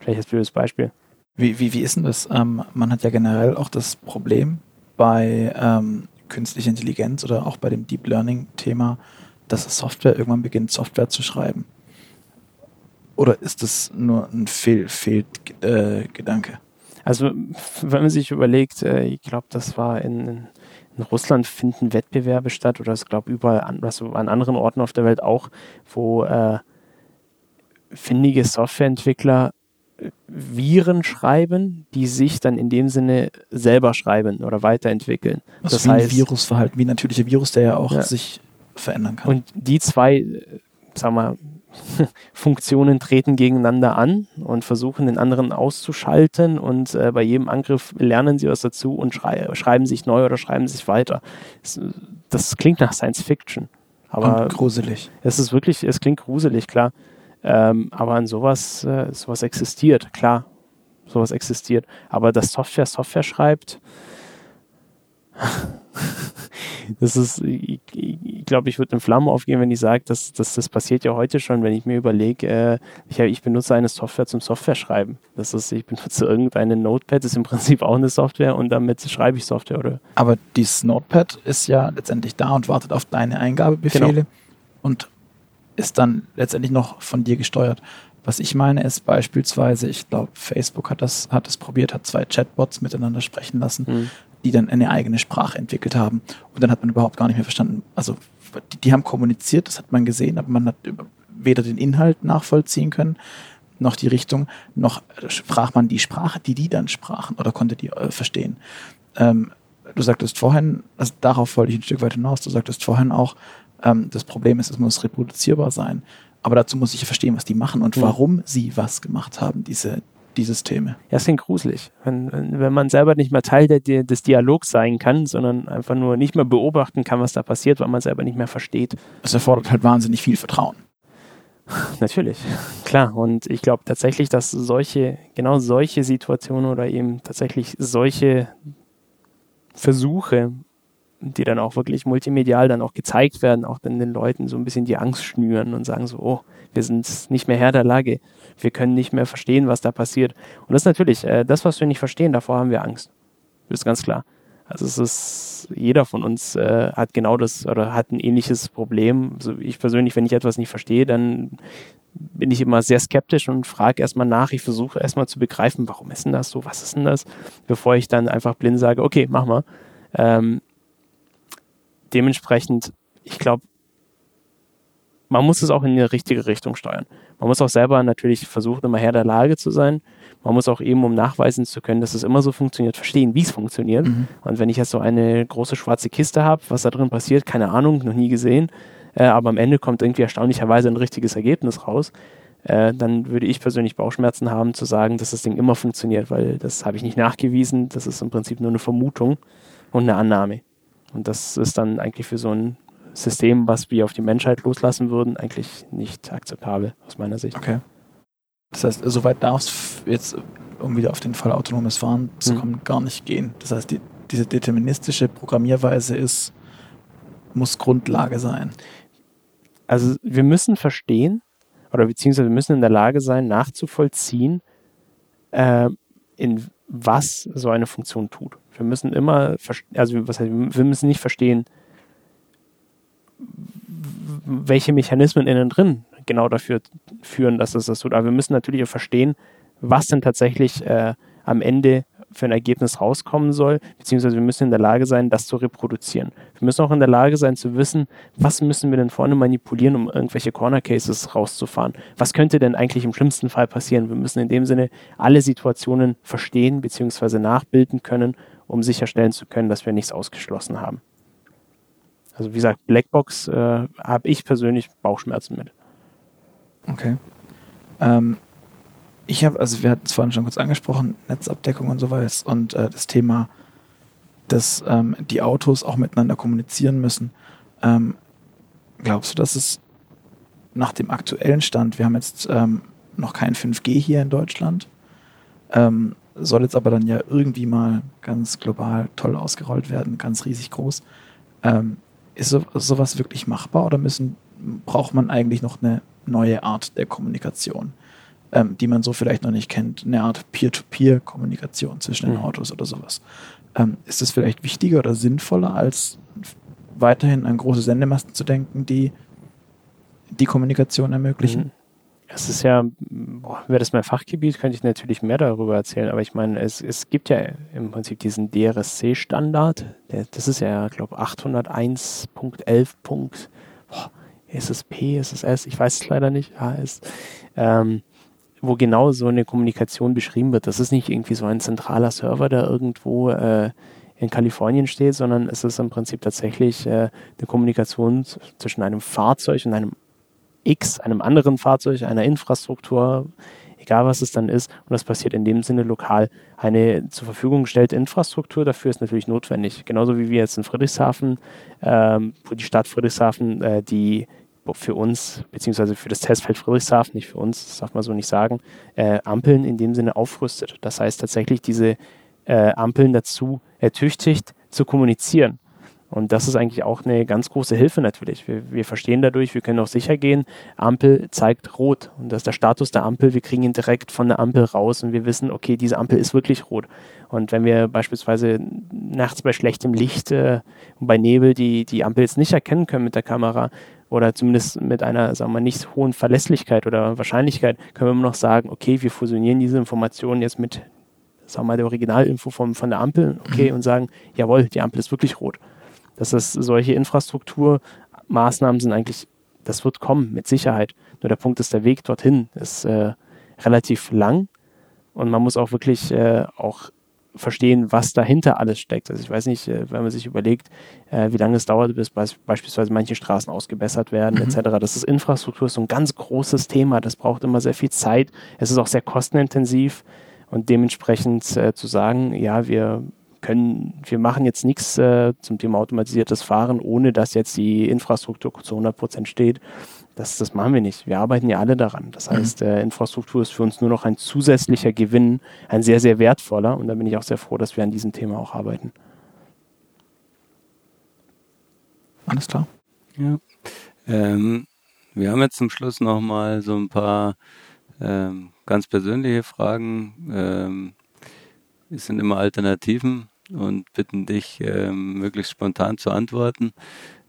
Vielleicht als blödes Beispiel. Wie, wie, wie ist denn das? Ähm, man hat ja generell auch das Problem bei ähm, künstliche Intelligenz oder auch bei dem Deep Learning-Thema, dass Software irgendwann beginnt, Software zu schreiben? Oder ist das nur ein Fehl, Fehlgedanke? Äh, also, wenn man sich überlegt, äh, ich glaube, das war in, in, Russland finden Wettbewerbe statt oder ich glaube überall an, also an anderen Orten auf der Welt auch, wo äh, findige Softwareentwickler Viren schreiben, die sich dann in dem Sinne selber schreiben oder weiterentwickeln. Also das wie heißt, ein Virusverhalten, wie ein natürlicher Virus, der ja auch ja. sich verändern kann. Und die zwei, sagen wir, [LAUGHS] Funktionen treten gegeneinander an und versuchen den anderen auszuschalten und äh, bei jedem Angriff lernen sie was dazu und schrei schreiben sich neu oder schreiben sich weiter. Das, das klingt nach Science Fiction. Aber und gruselig. Es ist wirklich, es klingt gruselig, klar. Ähm, aber an sowas, äh, sowas existiert, klar. Sowas existiert. Aber dass Software Software schreibt, [LAUGHS] das ist, ich, ich glaube, ich würde in Flammen aufgehen, wenn ich sage, dass, dass das passiert ja heute schon, wenn ich mir überlege, äh, ich, ich benutze eine Software zum Software schreiben. Das ist, ich benutze irgendeine Notepad, das ist im Prinzip auch eine Software und damit schreibe ich Software, oder? Aber dieses Notepad ist ja letztendlich da und wartet auf deine Eingabebefehle. Genau. Und ist dann letztendlich noch von dir gesteuert. Was ich meine ist beispielsweise, ich glaube, Facebook hat das, hat das probiert, hat zwei Chatbots miteinander sprechen lassen, mhm. die dann eine eigene Sprache entwickelt haben. Und dann hat man überhaupt gar nicht mehr verstanden. Also die, die haben kommuniziert, das hat man gesehen, aber man hat weder den Inhalt nachvollziehen können, noch die Richtung, noch sprach man die Sprache, die die dann sprachen oder konnte die äh, verstehen. Ähm, du sagtest vorhin, also darauf wollte ich ein Stück weit hinaus, du sagtest vorhin auch, ähm, das Problem ist, es muss reproduzierbar sein. Aber dazu muss ich verstehen, was die machen und mhm. warum sie was gemacht haben, diese, die Systeme. Ja, es klingt gruselig. Wenn, wenn man selber nicht mehr Teil der, des Dialogs sein kann, sondern einfach nur nicht mehr beobachten kann, was da passiert, weil man selber nicht mehr versteht. Es erfordert halt wahnsinnig viel Vertrauen. [LAUGHS] Natürlich, klar. Und ich glaube tatsächlich, dass solche, genau solche Situationen oder eben tatsächlich solche Versuche die dann auch wirklich multimedial dann auch gezeigt werden, auch dann den Leuten so ein bisschen die Angst schnüren und sagen so, oh, wir sind nicht mehr Herr der Lage, wir können nicht mehr verstehen, was da passiert. Und das ist natürlich, äh, das, was wir nicht verstehen, davor haben wir Angst. Das ist ganz klar. Also es ist, jeder von uns äh, hat genau das oder hat ein ähnliches Problem. Also ich persönlich, wenn ich etwas nicht verstehe, dann bin ich immer sehr skeptisch und frage erstmal nach. Ich versuche erstmal zu begreifen, warum ist denn das so, was ist denn das, bevor ich dann einfach blind sage, okay, mach mal. Ähm, dementsprechend ich glaube, man muss es auch in die richtige Richtung steuern. Man muss auch selber natürlich versuchen, immer Herr der Lage zu sein. Man muss auch eben, um nachweisen zu können, dass es immer so funktioniert, verstehen, wie es funktioniert. Mhm. Und wenn ich jetzt so eine große schwarze Kiste habe, was da drin passiert, keine Ahnung, noch nie gesehen, äh, aber am Ende kommt irgendwie erstaunlicherweise ein richtiges Ergebnis raus, äh, dann würde ich persönlich Bauchschmerzen haben, zu sagen, dass das Ding immer funktioniert, weil das habe ich nicht nachgewiesen. Das ist im Prinzip nur eine Vermutung und eine Annahme. Und das ist dann eigentlich für so ein System, was wir auf die Menschheit loslassen würden, eigentlich nicht akzeptabel aus meiner Sicht. Okay. Das heißt, soweit darf es jetzt, um wieder auf den Fall autonomes Fahren zu mhm. kommen, mhm. gar nicht gehen. Das heißt, die, diese deterministische Programmierweise ist, muss Grundlage sein. Also wir müssen verstehen, oder beziehungsweise wir müssen in der Lage sein, nachzuvollziehen, äh, in was so eine Funktion tut. Wir müssen immer, also was heißt, wir müssen nicht verstehen, welche Mechanismen innen drin genau dafür führen, dass es das tut. Aber wir müssen natürlich auch verstehen, was denn tatsächlich äh, am Ende für ein Ergebnis rauskommen soll, beziehungsweise wir müssen in der Lage sein, das zu reproduzieren. Wir müssen auch in der Lage sein zu wissen, was müssen wir denn vorne manipulieren, um irgendwelche Corner Cases rauszufahren. Was könnte denn eigentlich im schlimmsten Fall passieren? Wir müssen in dem Sinne alle Situationen verstehen, beziehungsweise nachbilden können, um sicherstellen zu können, dass wir nichts ausgeschlossen haben. Also wie gesagt, Blackbox äh, habe ich persönlich Bauchschmerzen mit. Okay. Ähm, ich habe, also wir hatten es vorhin schon kurz angesprochen, Netzabdeckung und so weiter und äh, das Thema, dass ähm, die Autos auch miteinander kommunizieren müssen. Ähm, glaubst du, dass es nach dem aktuellen Stand, wir haben jetzt ähm, noch kein 5G hier in Deutschland, ähm, soll jetzt aber dann ja irgendwie mal ganz global toll ausgerollt werden, ganz riesig groß. Ähm, ist so, sowas wirklich machbar oder müssen, braucht man eigentlich noch eine neue Art der Kommunikation, ähm, die man so vielleicht noch nicht kennt? Eine Art Peer-to-Peer-Kommunikation zwischen den mhm. Autos oder sowas. Ähm, ist das vielleicht wichtiger oder sinnvoller, als weiterhin an große Sendemasten zu denken, die die Kommunikation ermöglichen? Mhm. Es ist ja, wäre das mein Fachgebiet, könnte ich natürlich mehr darüber erzählen, aber ich meine, es, es gibt ja im Prinzip diesen DRSC-Standard, das ist ja, glaube ich, 801.11. Ist es P, ist es S, ich weiß es leider nicht, HS, ähm, wo genau so eine Kommunikation beschrieben wird. Das ist nicht irgendwie so ein zentraler Server, der irgendwo äh, in Kalifornien steht, sondern es ist im Prinzip tatsächlich äh, eine Kommunikation zwischen einem Fahrzeug und einem X, einem anderen Fahrzeug, einer Infrastruktur, egal was es dann ist. Und das passiert in dem Sinne lokal. Eine zur Verfügung gestellte Infrastruktur dafür ist natürlich notwendig. Genauso wie wir jetzt in Friedrichshafen, ähm, wo die Stadt Friedrichshafen äh, die für uns, beziehungsweise für das Testfeld Friedrichshafen, nicht für uns, das darf man so nicht sagen, äh, Ampeln in dem Sinne aufrüstet. Das heißt tatsächlich diese äh, Ampeln dazu ertüchtigt, zu kommunizieren. Und das ist eigentlich auch eine ganz große Hilfe natürlich. Wir, wir, verstehen dadurch, wir können auch sicher gehen, Ampel zeigt rot. Und das ist der Status der Ampel. Wir kriegen ihn direkt von der Ampel raus und wir wissen, okay, diese Ampel ist wirklich rot. Und wenn wir beispielsweise nachts bei schlechtem Licht äh, und bei Nebel die, die Ampel jetzt nicht erkennen können mit der Kamera oder zumindest mit einer, sagen wir mal, nicht hohen Verlässlichkeit oder Wahrscheinlichkeit, können wir immer noch sagen, okay, wir fusionieren diese Informationen jetzt mit, sagen wir mal, der Originalinfo von, von der Ampel, okay, mhm. und sagen, jawohl, die Ampel ist wirklich rot dass es solche Infrastrukturmaßnahmen sind eigentlich, das wird kommen, mit Sicherheit. Nur der Punkt ist, der Weg dorthin ist äh, relativ lang und man muss auch wirklich äh, auch verstehen, was dahinter alles steckt. Also ich weiß nicht, äh, wenn man sich überlegt, äh, wie lange es dauert, bis beispielsweise manche Straßen ausgebessert werden, mhm. etc. Das ist Infrastruktur, ist so ein ganz großes Thema. Das braucht immer sehr viel Zeit. Es ist auch sehr kostenintensiv und dementsprechend äh, zu sagen, ja, wir können, wir machen jetzt nichts äh, zum Thema automatisiertes Fahren, ohne dass jetzt die Infrastruktur zu 100 Prozent steht. Das, das machen wir nicht. Wir arbeiten ja alle daran. Das mhm. heißt, äh, Infrastruktur ist für uns nur noch ein zusätzlicher Gewinn, ein sehr, sehr wertvoller. Und da bin ich auch sehr froh, dass wir an diesem Thema auch arbeiten. Alles klar. Ja. Ähm, wir haben jetzt zum Schluss nochmal so ein paar ähm, ganz persönliche Fragen. Ähm, es sind immer Alternativen und bitten dich, ähm, möglichst spontan zu antworten.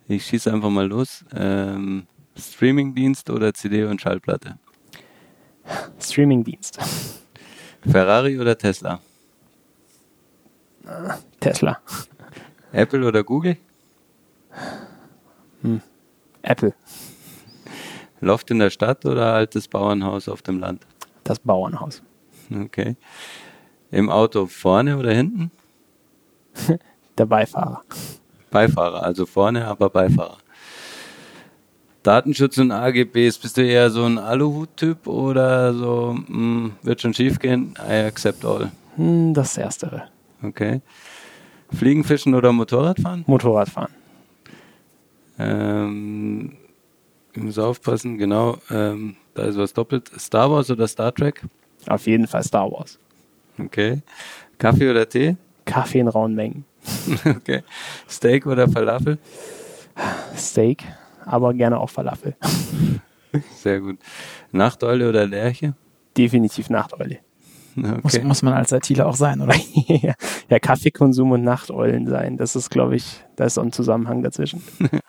Ich schieße einfach mal los. Ähm, Streamingdienst oder CD und Schallplatte? Streamingdienst. Ferrari oder Tesla? Tesla. Apple oder Google? Hm. Apple. Loft in der Stadt oder altes Bauernhaus auf dem Land? Das Bauernhaus. Okay. Im Auto vorne oder hinten? [LAUGHS] der Beifahrer. Beifahrer, also vorne, aber Beifahrer. Datenschutz und AGBs, bist du eher so ein Aluhut-Typ oder so, mh, hm, wird schon schief gehen, I accept all? Hm, das Erstere. Okay. Fliegen, Fischen oder Motorradfahren? Motorradfahren. Ähm, ich muss aufpassen, genau, ähm, da ist was doppelt. Star Wars oder Star Trek? Auf jeden Fall Star Wars. Okay. Kaffee oder Tee? Kaffee in rauen Mengen. [LAUGHS] okay. Steak oder Falafel? Steak, aber gerne auch Falafel. Sehr gut. Nachteule oder Lerche? Definitiv Nachteule. Okay. Muss, muss man als ITler auch sein, oder? [LAUGHS] ja, Kaffeekonsum und Nachteulen sein. Das ist, glaube ich, da ist so ein Zusammenhang dazwischen. [LAUGHS]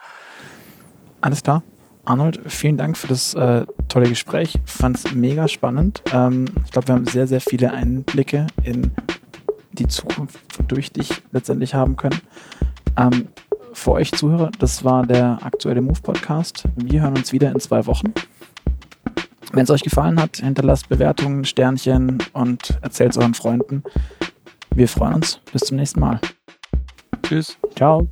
Alles klar. Arnold, vielen Dank für das äh, tolle Gespräch. Fand es mega spannend. Ähm, ich glaube, wir haben sehr, sehr viele Einblicke in die Zukunft durch dich letztendlich haben können. Ähm, für euch Zuhörer, das war der aktuelle Move Podcast. Wir hören uns wieder in zwei Wochen. Wenn es euch gefallen hat, hinterlasst Bewertungen, Sternchen und erzählt es euren Freunden. Wir freuen uns. Bis zum nächsten Mal. Tschüss. Ciao.